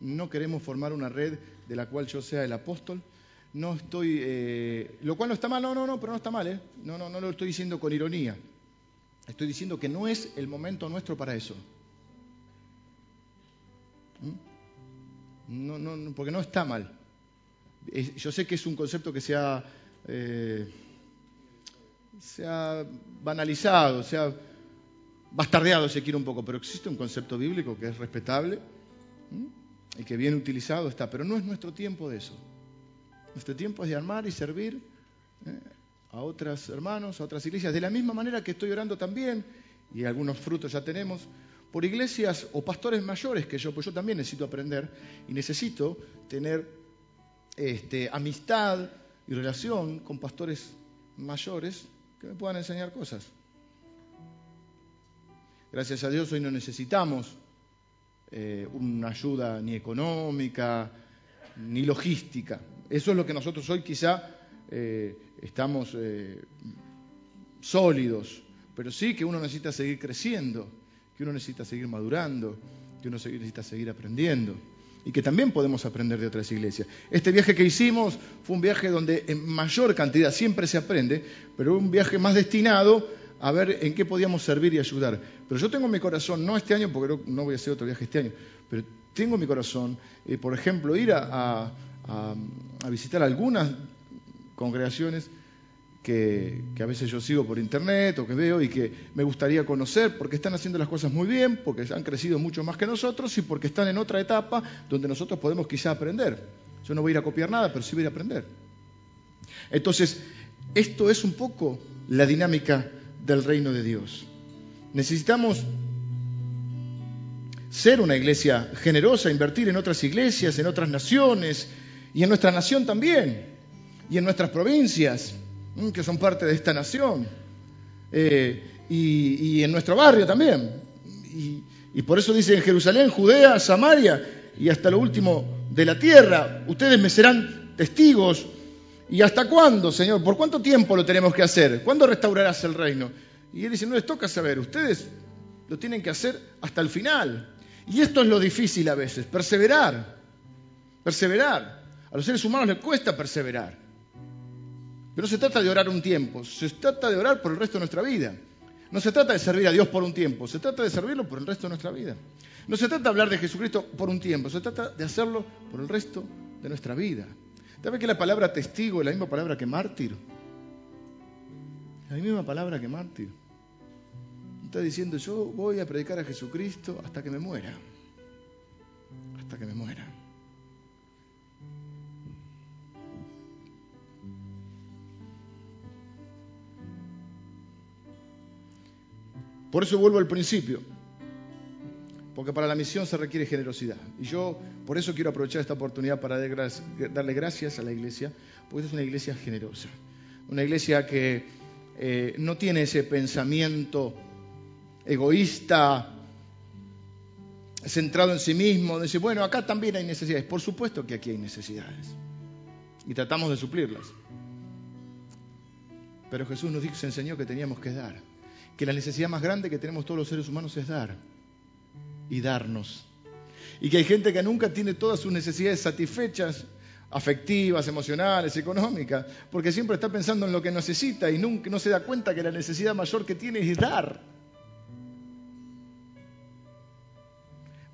No queremos formar una red de la cual yo sea el apóstol. No estoy, eh, lo cual no está mal, no, no, no, pero no está mal, ¿eh? No, no, no lo estoy diciendo con ironía. Estoy diciendo que no es el momento nuestro para eso. ¿Mm? No, no, porque no está mal. Yo sé que es un concepto que se ha, eh, se banalizado, se ha bastardeado, si quiere un poco, pero existe un concepto bíblico que es respetable y que bien utilizado está, pero no es nuestro tiempo de eso. Nuestro tiempo es de armar y servir ¿eh? a otros hermanos, a otras iglesias, de la misma manera que estoy orando también, y algunos frutos ya tenemos, por iglesias o pastores mayores que yo, pues yo también necesito aprender y necesito tener este, amistad y relación con pastores mayores que me puedan enseñar cosas. Gracias a Dios hoy no necesitamos eh, una ayuda ni económica ni logística. Eso es lo que nosotros hoy quizá eh, estamos eh, sólidos, pero sí que uno necesita seguir creciendo, que uno necesita seguir madurando, que uno necesita seguir aprendiendo y que también podemos aprender de otras iglesias. Este viaje que hicimos fue un viaje donde en mayor cantidad siempre se aprende, pero un viaje más destinado a ver en qué podíamos servir y ayudar. Pero yo tengo en mi corazón, no este año, porque no, voy a hacer otro viaje este año, pero tengo en mi corazón, eh, por ejemplo, ir a, visitar algunas congregaciones que, a veces yo sigo por internet o que veo y que me gustaría conocer porque están haciendo las cosas muy bien, porque han crecido mucho más que nosotros y porque están en otra etapa donde nosotros podemos quizá aprender. Yo no voy a ir a copiar nada, pero sí voy a a aprender. Entonces, esto es un poco la dinámica del reino de Dios. Necesitamos ser una iglesia generosa, invertir en otras iglesias, en otras naciones y en nuestra nación también, y en nuestras provincias, que son parte de esta nación, eh, y, en nuestro barrio también. Y, y por eso dice en Jerusalén, Judea, Samaria y hasta lo último de la tierra, ustedes me serán testigos ¿Y hasta cuándo, Señor? ¿Por cuánto tiempo lo tenemos que hacer? ¿Cuándo restaurarás el reino? Y él dice, no les toca saber, ustedes lo tienen que hacer hasta el final. Y esto es lo difícil a veces, perseverar, perseverar. A los seres humanos les cuesta perseverar. Pero no se trata de orar un tiempo, se trata de orar por el resto de nuestra vida. No se trata de servir a Dios por un tiempo, se trata de servirlo por el resto de nuestra vida. No se trata de hablar de Jesucristo por un tiempo, se trata de hacerlo por el resto de nuestra vida. ¿Sabe que la palabra testigo es la misma palabra que mártir? La misma palabra que mártir. Está diciendo, yo voy a predicar a Jesucristo hasta que me muera. Hasta que me muera. Por eso vuelvo al principio porque para la misión se requiere generosidad. Y yo por eso quiero aprovechar esta oportunidad para darle gracias a la iglesia, porque es una iglesia generosa, una iglesia que eh, no tiene ese pensamiento egoísta, centrado en sí mismo, de decir, bueno, acá también hay necesidades. Por supuesto que aquí hay necesidades. Y tratamos de suplirlas. Pero Jesús nos dijo, se enseñó que teníamos que dar. Que la necesidad más grande que tenemos todos los seres humanos es dar y darnos. Y que hay gente que nunca tiene todas sus necesidades satisfechas, afectivas, emocionales, económicas, porque siempre está pensando en lo que necesita y nunca no se da cuenta que la necesidad mayor que tiene es dar.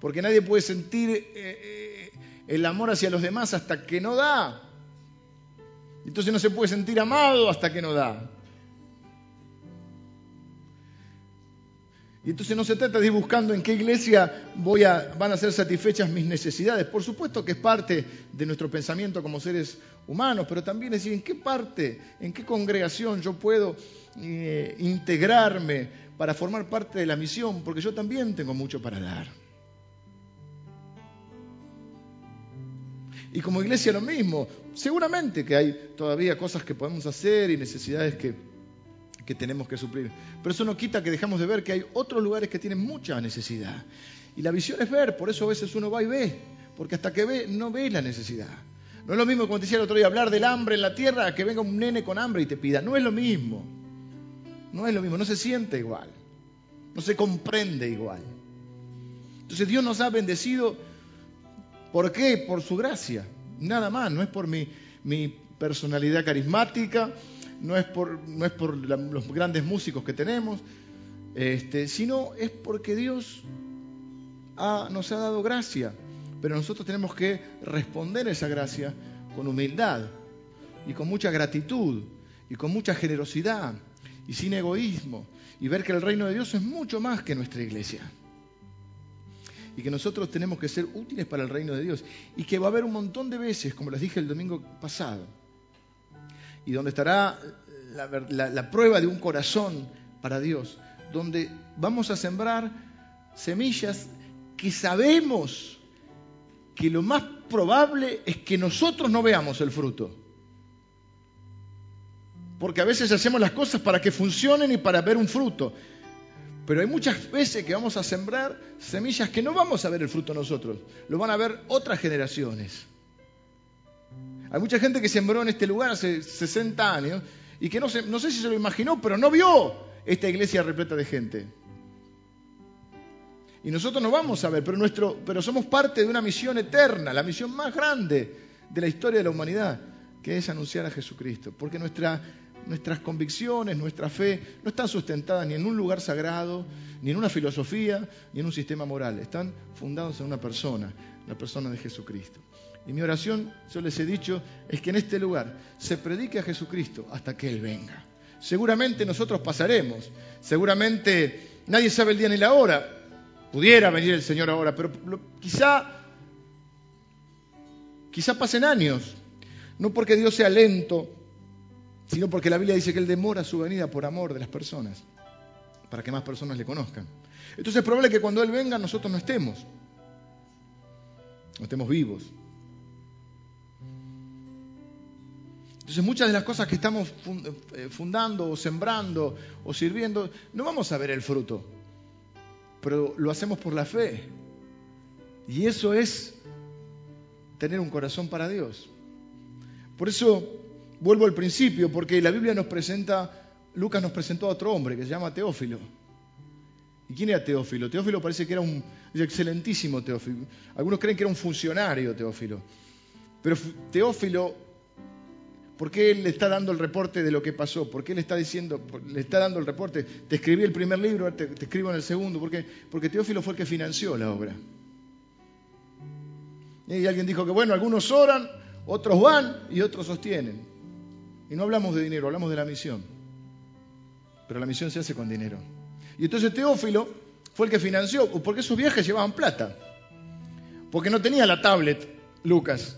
Porque nadie puede sentir eh, eh, el amor hacia los demás hasta que no da. Entonces no se puede sentir amado hasta que no da. Y entonces no se trata de ir buscando en qué iglesia voy a, van a ser satisfechas mis necesidades. Por supuesto que es parte de nuestro pensamiento como seres humanos, pero también es decir, en qué parte, en qué congregación yo puedo eh, integrarme para formar parte de la misión, porque yo también tengo mucho para dar. Y como iglesia lo mismo. Seguramente que hay todavía cosas que podemos hacer y necesidades que, que tenemos que suplir. Pero eso no quita que dejamos de ver que hay otros lugares que tienen mucha necesidad. Y la visión es ver, por eso a veces uno va y ve, porque hasta que ve no ve la necesidad. No es lo mismo, como te decía el otro día, hablar del hambre en la tierra, que venga un nene con hambre y te pida. No es lo mismo. No es lo mismo, no se siente igual. No se comprende igual. Entonces Dios nos ha bendecido. ¿Por qué? Por su gracia. Nada más, no es por mi, mi personalidad carismática, no es por, no es por los grandes músicos que tenemos, este, sino es porque Dios nos ha dado gracia. Pero nosotros tenemos que responder esa gracia con humildad y con mucha gratitud y con mucha generosidad y sin egoísmo y ver que el reino de Dios es mucho más que nuestra iglesia. Y que nosotros tenemos que ser útiles para el reino de Dios. Y que va a haber un montón de veces, como les dije el domingo pasado, y donde estará la, la prueba de un corazón para Dios, donde vamos a sembrar semillas que sabemos que lo más probable es que nosotros no veamos el fruto. Porque a veces hacemos las cosas para que funcionen y para ver un fruto. Pero hay muchas veces que vamos a sembrar semillas que no vamos a ver el fruto nosotros, lo van a ver otras generaciones. Hay mucha gente que sembró en este lugar hace 60 años y que no, no sé si se lo imaginó, pero no vio esta iglesia repleta de gente. Y nosotros no vamos a ver, pero, somos parte de una misión eterna, la misión más grande de la historia de la humanidad, que es anunciar a Jesucristo. Porque nuestra, nuestras convicciones, nuestra fe, no están sustentadas ni en un lugar sagrado, ni en una filosofía, ni en un sistema moral. Están fundados en una persona, la persona de Jesucristo. Y mi oración, yo les he dicho, es que en este lugar se predique a Jesucristo hasta que Él venga. Seguramente nosotros pasaremos, seguramente nadie sabe el día ni la hora, Pudiera venir el Señor ahora, pero quizá, quizá pasen años. No porque Dios sea lento, sino porque la Biblia dice que Él demora su venida por amor de las personas, para que más personas le conozcan. Entonces es probable que cuando Él venga nosotros no estemos, no estemos vivos. Entonces muchas de las cosas que estamos eh, fundando o sembrando o sirviendo, no vamos a ver el fruto pero lo hacemos por la fe. Y eso es tener un corazón para Dios. Por eso vuelvo al principio, porque la Biblia nos presenta, Lucas nos presentó a otro hombre que se llama Teófilo. ¿Y quién era Teófilo? Teófilo parece que era un excelentísimo Teófilo. Algunos creen que era un funcionario Teófilo. Pero Teófilo ¿Por qué él le está dando el reporte de lo que pasó? ¿Por qué le está diciendo, le está dando el reporte? Te escribí el primer libro, te, escribo en el segundo. ¿Por qué? Porque Teófilo fue el que financió la obra. Y alguien dijo que, bueno, algunos oran, otros van y otros sostienen. Y no hablamos de dinero, hablamos de la misión. Pero la misión se hace con dinero. Y entonces Teófilo fue el que financió, porque esos viajes llevaban plata. Porque no tenía la tablet, Lucas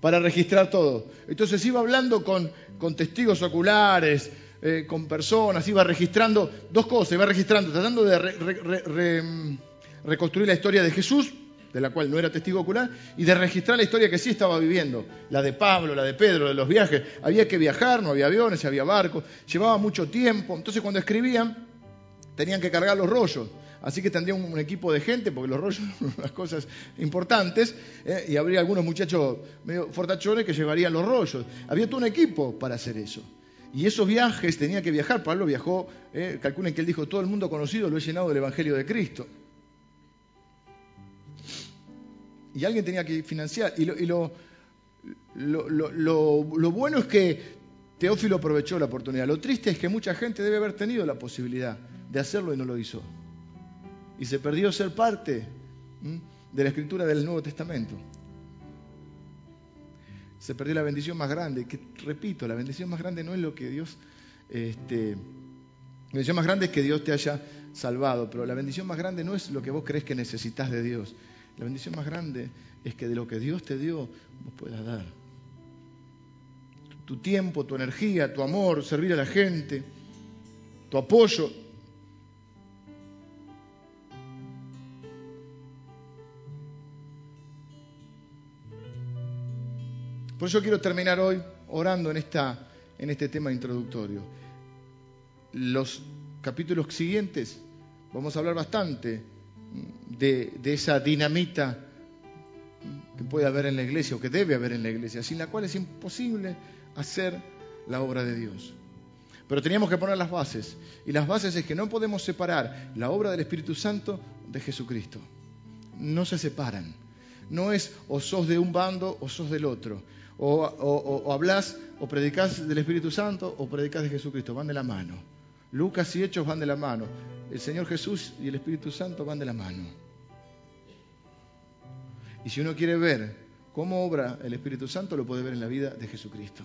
para registrar todo. Entonces iba hablando con, con testigos oculares, eh, con personas, iba registrando dos cosas, iba registrando, tratando de reconstruir la historia de Jesús, de la cual no era testigo ocular, y de registrar la historia que sí estaba viviendo, la de Pablo, la de Pedro, de los viajes. Había que viajar, no había aviones, había barcos, llevaba mucho tiempo, entonces cuando escribían tenían que cargar los rollos. Así que tendría un, equipo de gente, porque los rollos son unas cosas importantes, ¿eh? y habría algunos muchachos medio fortachones que llevarían los rollos. Había todo un equipo para hacer eso. Y esos viajes tenía que viajar. Pablo viajó, ¿eh? calculen que él dijo, todo el mundo conocido lo he llenado del Evangelio de Cristo. Y alguien tenía que financiar. Y lo, lo bueno es que Teófilo aprovechó la oportunidad. Lo triste es que mucha gente debe haber tenido la posibilidad de hacerlo y no lo hizo y se perdió ser parte de la escritura del Nuevo Testamento. Se perdió la bendición más grande, que repito, la bendición más grande no es lo que Dios, este, la bendición más grande es que Dios te haya salvado, pero la bendición más grande no es lo que vos crees que necesitas de Dios. La bendición más grande es que de lo que Dios te dio, vos puedas dar. Tu tiempo, tu energía, tu amor, servir a la gente, tu apoyo, Por eso quiero terminar hoy orando en, esta, en este tema introductorio. Los capítulos siguientes vamos a hablar bastante de, de esa dinamita que puede haber en la iglesia o que debe haber en la iglesia, sin la cual es imposible hacer la obra de Dios. Pero teníamos que poner las bases. Y las bases es que no podemos separar la obra del Espíritu Santo de Jesucristo. No se separan. No es o sos de un bando o sos del otro. O, hablas o predicas del Espíritu Santo o predicas de Jesucristo. Van de la mano. Lucas y Hechos van de la mano. El Señor Jesús y el Espíritu Santo van de la mano. Y si uno quiere ver cómo obra el Espíritu Santo, lo puede ver en la vida de Jesucristo.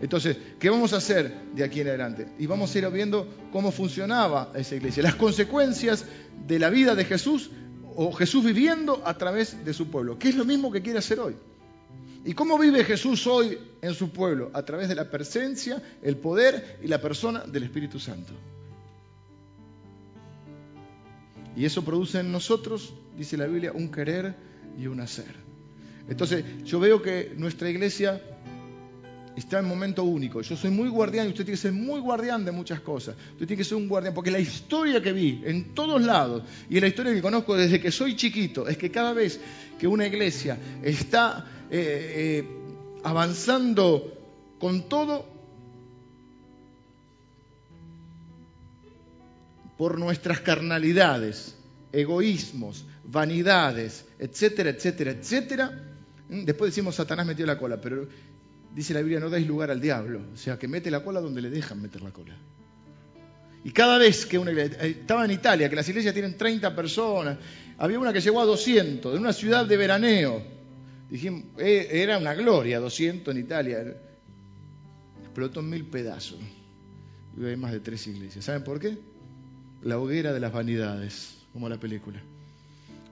Entonces, ¿qué vamos a hacer de aquí en adelante? Y vamos a ir viendo cómo funcionaba esa iglesia, las consecuencias de la vida de Jesús o Jesús viviendo a través de su pueblo, que es lo mismo que quiere hacer hoy. ¿Y cómo vive Jesús hoy en su pueblo? A través de la presencia, el poder y la persona del Espíritu Santo. Y eso produce en nosotros, dice la Biblia, un querer y un hacer. Entonces, yo veo que nuestra iglesia está en momento único. Yo soy muy guardián y usted tiene que ser muy guardián de muchas cosas. Usted tiene que ser un guardián, porque la historia que vi en todos lados y la historia que conozco desde que soy chiquito es que cada vez que una iglesia está eh, eh, avanzando con todo, por nuestras carnalidades, egoísmos, vanidades, etcétera, etcétera, etcétera, Después decimos Satanás metió la cola, pero dice la Biblia, no dais lugar al diablo. O sea, que mete la cola donde le dejan meter la cola. Y cada vez que una iglesia, eh, estaba en Italia, que las iglesias tienen 30 personas, había una que llegó a 200, de una ciudad de veraneo. Dijimos, eh, era una gloria, 200 en Italia. Explotó en mil pedazos. Y hay más de tres iglesias. ¿Saben por qué? La hoguera de las vanidades, como la película.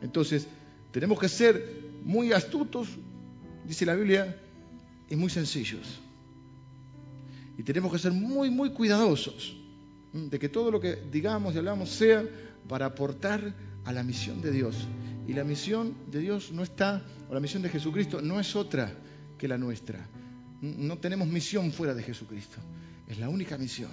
Entonces, tenemos que ser muy astutos, dice la Biblia, y muy sencillos. Y tenemos que ser muy, muy cuidadosos de que todo lo que digamos y hablamos sea para aportar a la misión de Dios. Y la misión de Dios no está, o la misión de Jesucristo no es otra que la nuestra. No tenemos misión fuera de Jesucristo. Es la única misión.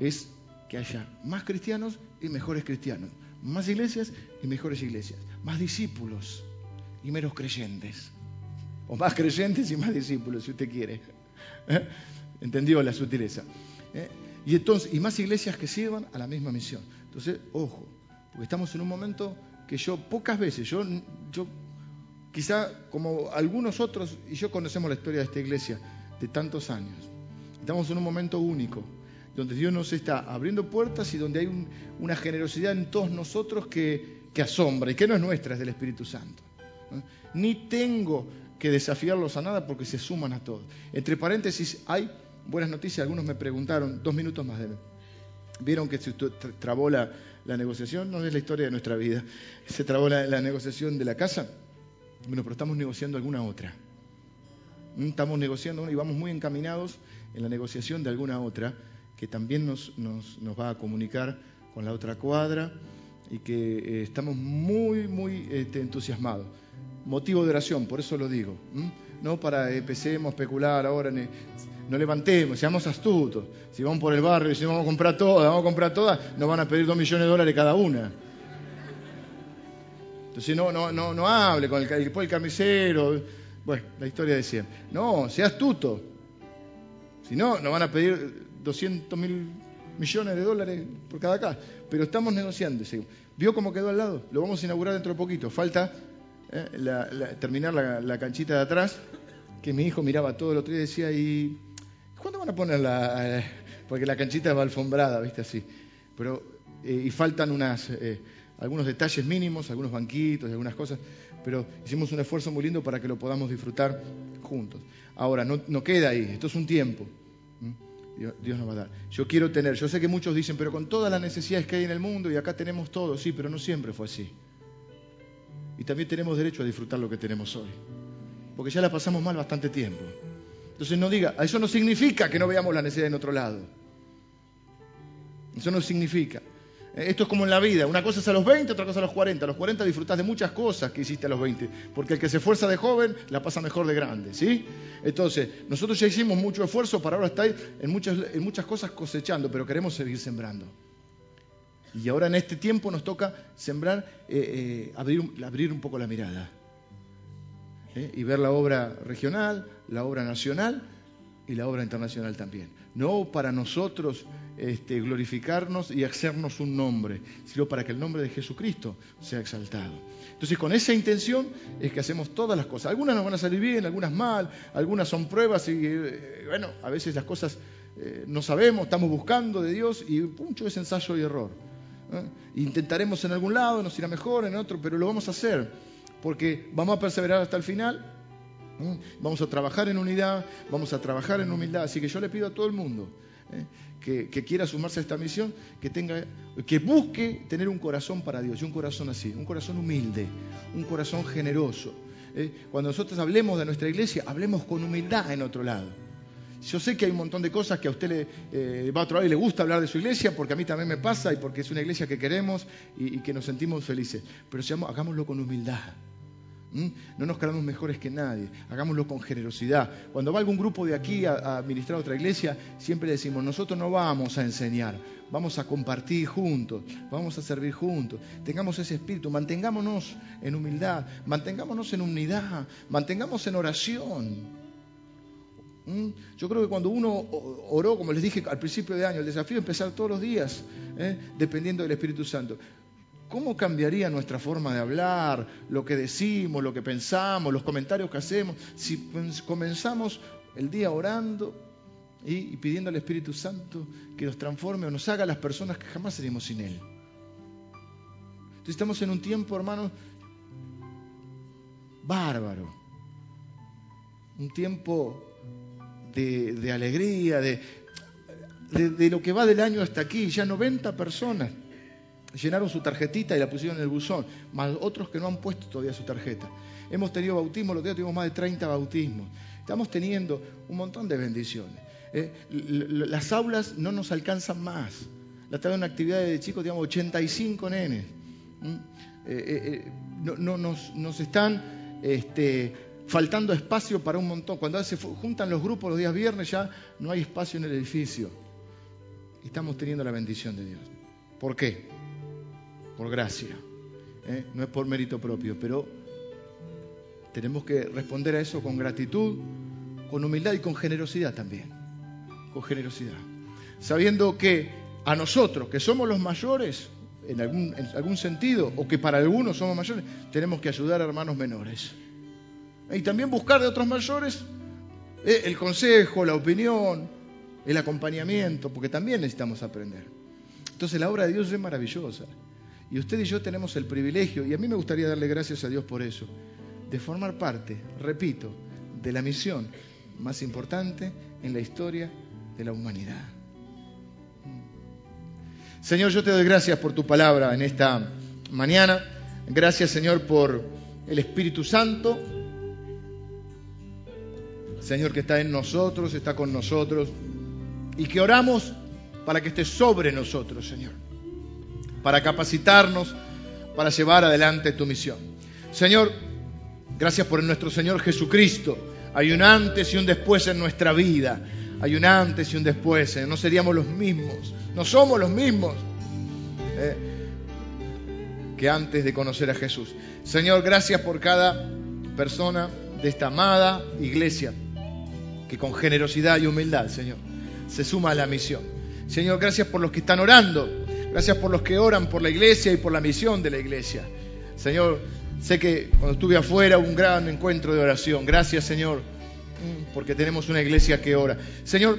Es que haya más cristianos y mejores cristianos. Más iglesias y mejores iglesias. Más discípulos y menos creyentes. O más creyentes y más discípulos, si usted quiere. ¿Eh? ¿Entendió la sutileza? ¿Eh? Y entonces, y más iglesias que sirvan a la misma misión. Entonces, ojo, porque estamos en un momento que yo pocas veces, yo, yo quizá como algunos otros, y yo conocemos la historia de esta iglesia de tantos años, estamos en un momento único, donde Dios nos está abriendo puertas y donde hay una generosidad en todos nosotros que, que asombra y que no es nuestra, es del Espíritu Santo. Ni tengo que desafiarlos a nada porque se suman a todo. Entre paréntesis, hay buenas noticias. Algunos me preguntaron, dos minutos más de Vieron que se trabó la, negociación, no es la historia de nuestra vida. Se trabó la, negociación de la casa. Bueno, pero estamos negociando alguna otra. Mm, estamos negociando y vamos muy encaminados en la negociación de alguna otra que también nos, nos, nos va a comunicar con la otra cuadra y que eh, estamos muy, muy este, entusiasmados motivo de oración, por eso lo digo. No para empecemos a especular ahora, no levantemos, seamos astutos. Si vamos por el barrio y decimos vamos a comprar todas, vamos a comprar todas, nos van a pedir dos millones de dólares cada una. Entonces no, no, no, no hable con el, después el carnicero. Bueno, la historia de siempre. No, sea astuto. Si no, nos van a pedir 200 mil millones de dólares por cada casa. Pero estamos negociando. ¿Vio cómo quedó al lado? Lo vamos a inaugurar dentro de poquito. Falta eh, terminar la, canchita de atrás, que mi hijo miraba todo el otro día y decía, ¿y cuándo van a poner la...? Eh, porque la canchita va alfombrada, ¿viste? Así. Pero, eh, y faltan unas, algunos detalles mínimos, algunos banquitos, algunas cosas, pero hicimos un esfuerzo muy lindo para que lo podamos disfrutar juntos. Ahora, no, no queda ahí, esto es un tiempo. Dios, Dios, nos va a dar. Yo quiero tener, yo sé que muchos dicen, pero con todas las necesidades que hay en el mundo y acá tenemos todo, sí, pero no siempre fue así. Y también tenemos derecho a disfrutar lo que tenemos hoy. Porque ya la pasamos mal bastante tiempo. Entonces no diga, eso no significa que no veamos la necesidad en otro lado. Eso no significa. Esto es como en la vida, una cosa es a los 20, otra cosa a los 40. A los 40 disfrutás de muchas cosas que hiciste a los 20, porque el que se esfuerza de joven la pasa mejor de grande, ¿sí? Entonces, nosotros ya hicimos mucho esfuerzo para ahora estar en muchas, en muchas cosas cosechando, pero queremos seguir sembrando. Y ahora en este tiempo nos toca sembrar, eh, eh, abrir, abrir un poco la mirada. ¿eh? Y ver la obra regional, la obra nacional y la obra internacional también. No para nosotros este, glorificarnos y hacernos un nombre, sino para que el nombre de Jesucristo sea exaltado. Entonces, con esa intención es que hacemos todas las cosas. Algunas nos van a salir bien, algunas mal, algunas son pruebas y, eh, bueno, a veces las cosas eh, no sabemos, estamos buscando de Dios y mucho es ensayo y error. ¿eh? Intentaremos en algún lado, nos irá mejor, en otro, pero lo vamos a hacer porque vamos a perseverar hasta el final Vamos a trabajar en unidad, vamos a trabajar en humildad. Así que yo le pido a todo el mundo ¿eh? que, quiera sumarse a esta misión, que, tenga, que busque tener un corazón para Dios, y un corazón así, un corazón humilde, un corazón generoso. ¿eh? Cuando nosotros hablemos de nuestra iglesia, hablemos con humildad en otro lado. Yo sé que hay un montón de cosas que a usted le, eh, va a lado y le gusta hablar de su iglesia, porque a mí también me pasa y porque es una iglesia que queremos y, que nos sentimos felices. Pero hagámoslo con humildad. ¿Mm? No nos creamos mejores que nadie, hagámoslo con generosidad. Cuando va algún grupo de aquí a, administrar otra iglesia, siempre decimos, nosotros no vamos a enseñar, vamos a compartir juntos, vamos a servir juntos. Tengamos ese espíritu, mantengámonos en humildad, mantengámonos en unidad, mantengamos en oración. ¿Mm? Yo creo que cuando uno oró, como les dije al principio de año, el desafío es empezar todos los días, ¿eh? dependiendo del Espíritu Santo. ¿Cómo cambiaría nuestra forma de hablar, lo que decimos, lo que pensamos, los comentarios que hacemos, si comenzamos el día orando y, pidiendo al Espíritu Santo que nos transforme o nos haga las personas que jamás seríamos sin Él? Entonces estamos en un tiempo, hermanos, bárbaro. Un tiempo de, alegría, de, de lo que va del año hasta aquí, ya 90 personas llenaron su tarjetita y la pusieron en el buzón, más otros que no han puesto todavía su tarjeta. Hemos tenido bautismo, los días tuvimos más de 30 bautismos. Estamos teniendo un montón de bendiciones. Eh, las aulas no nos alcanzan más. La tarde de una actividad de chicos, digamos, 85 nenes. Eh, eh, no, nos, están este, faltando espacio para un montón. Cuando se juntan los grupos los días viernes ya no hay espacio en el edificio. Estamos teniendo la bendición de Dios. ¿Por qué? Por gracia. ¿eh? No es por mérito propio, pero tenemos que responder a eso con gratitud, con humildad y con generosidad también. Con generosidad. Sabiendo que a nosotros, que somos los mayores, en algún, en algún sentido, o que para algunos somos mayores, tenemos que ayudar a hermanos menores. Y también buscar de otros mayores ¿eh? el consejo, la opinión, el acompañamiento, porque también necesitamos aprender. Entonces la obra de Dios es maravillosa. Y usted y yo tenemos el privilegio, y a mí me gustaría darle gracias a Dios por eso, de formar parte, repito, de la misión más importante en la historia de la humanidad. Señor, yo te doy gracias por tu palabra en esta mañana. Gracias, Señor, por el Espíritu Santo. Señor, que está en nosotros, está con nosotros. Y que oramos para que esté sobre nosotros, Señor para capacitarnos, para llevar adelante tu misión. Señor, gracias por nuestro Señor Jesucristo. Hay un antes y un después en nuestra vida. Hay un antes y un después. No seríamos los mismos. No somos los mismos eh, que antes de conocer a Jesús. Señor, gracias por cada persona de esta amada iglesia que con generosidad y humildad, Señor, se suma a la misión. Señor, gracias por los que están orando Gracias por los que oran por la iglesia y por la misión de la iglesia. Señor, sé que cuando estuve afuera un gran encuentro de oración. Gracias, Señor, mm, porque tenemos una iglesia que ora. Señor,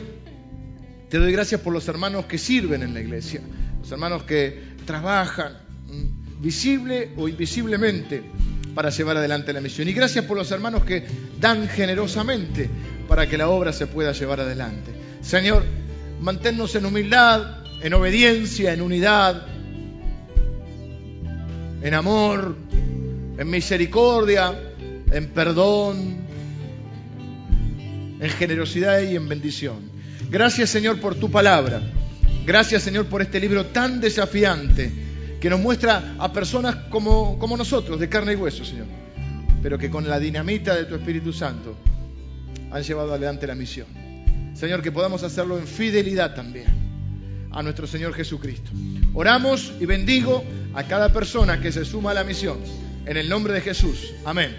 te doy gracias por los hermanos que sirven en la iglesia, los hermanos que trabajan mm, visible o invisiblemente para llevar adelante la misión. Y gracias por los hermanos que dan generosamente para que la obra se pueda llevar adelante. Señor, manténnos en humildad, en obediencia, en unidad, en amor, en misericordia, en perdón, en generosidad y en bendición. Gracias Señor por tu palabra. Gracias, Señor, por este libro tan desafiante que nos muestra a personas como, como nosotros, de carne y hueso, Señor, pero que con la dinamita de tu Espíritu Santo han llevado adelante la misión. Señor, que podamos hacerlo en fidelidad también a nuestro Señor Jesucristo. Oramos y bendigo a cada persona que se suma a la misión. En el nombre de Jesús. Amén.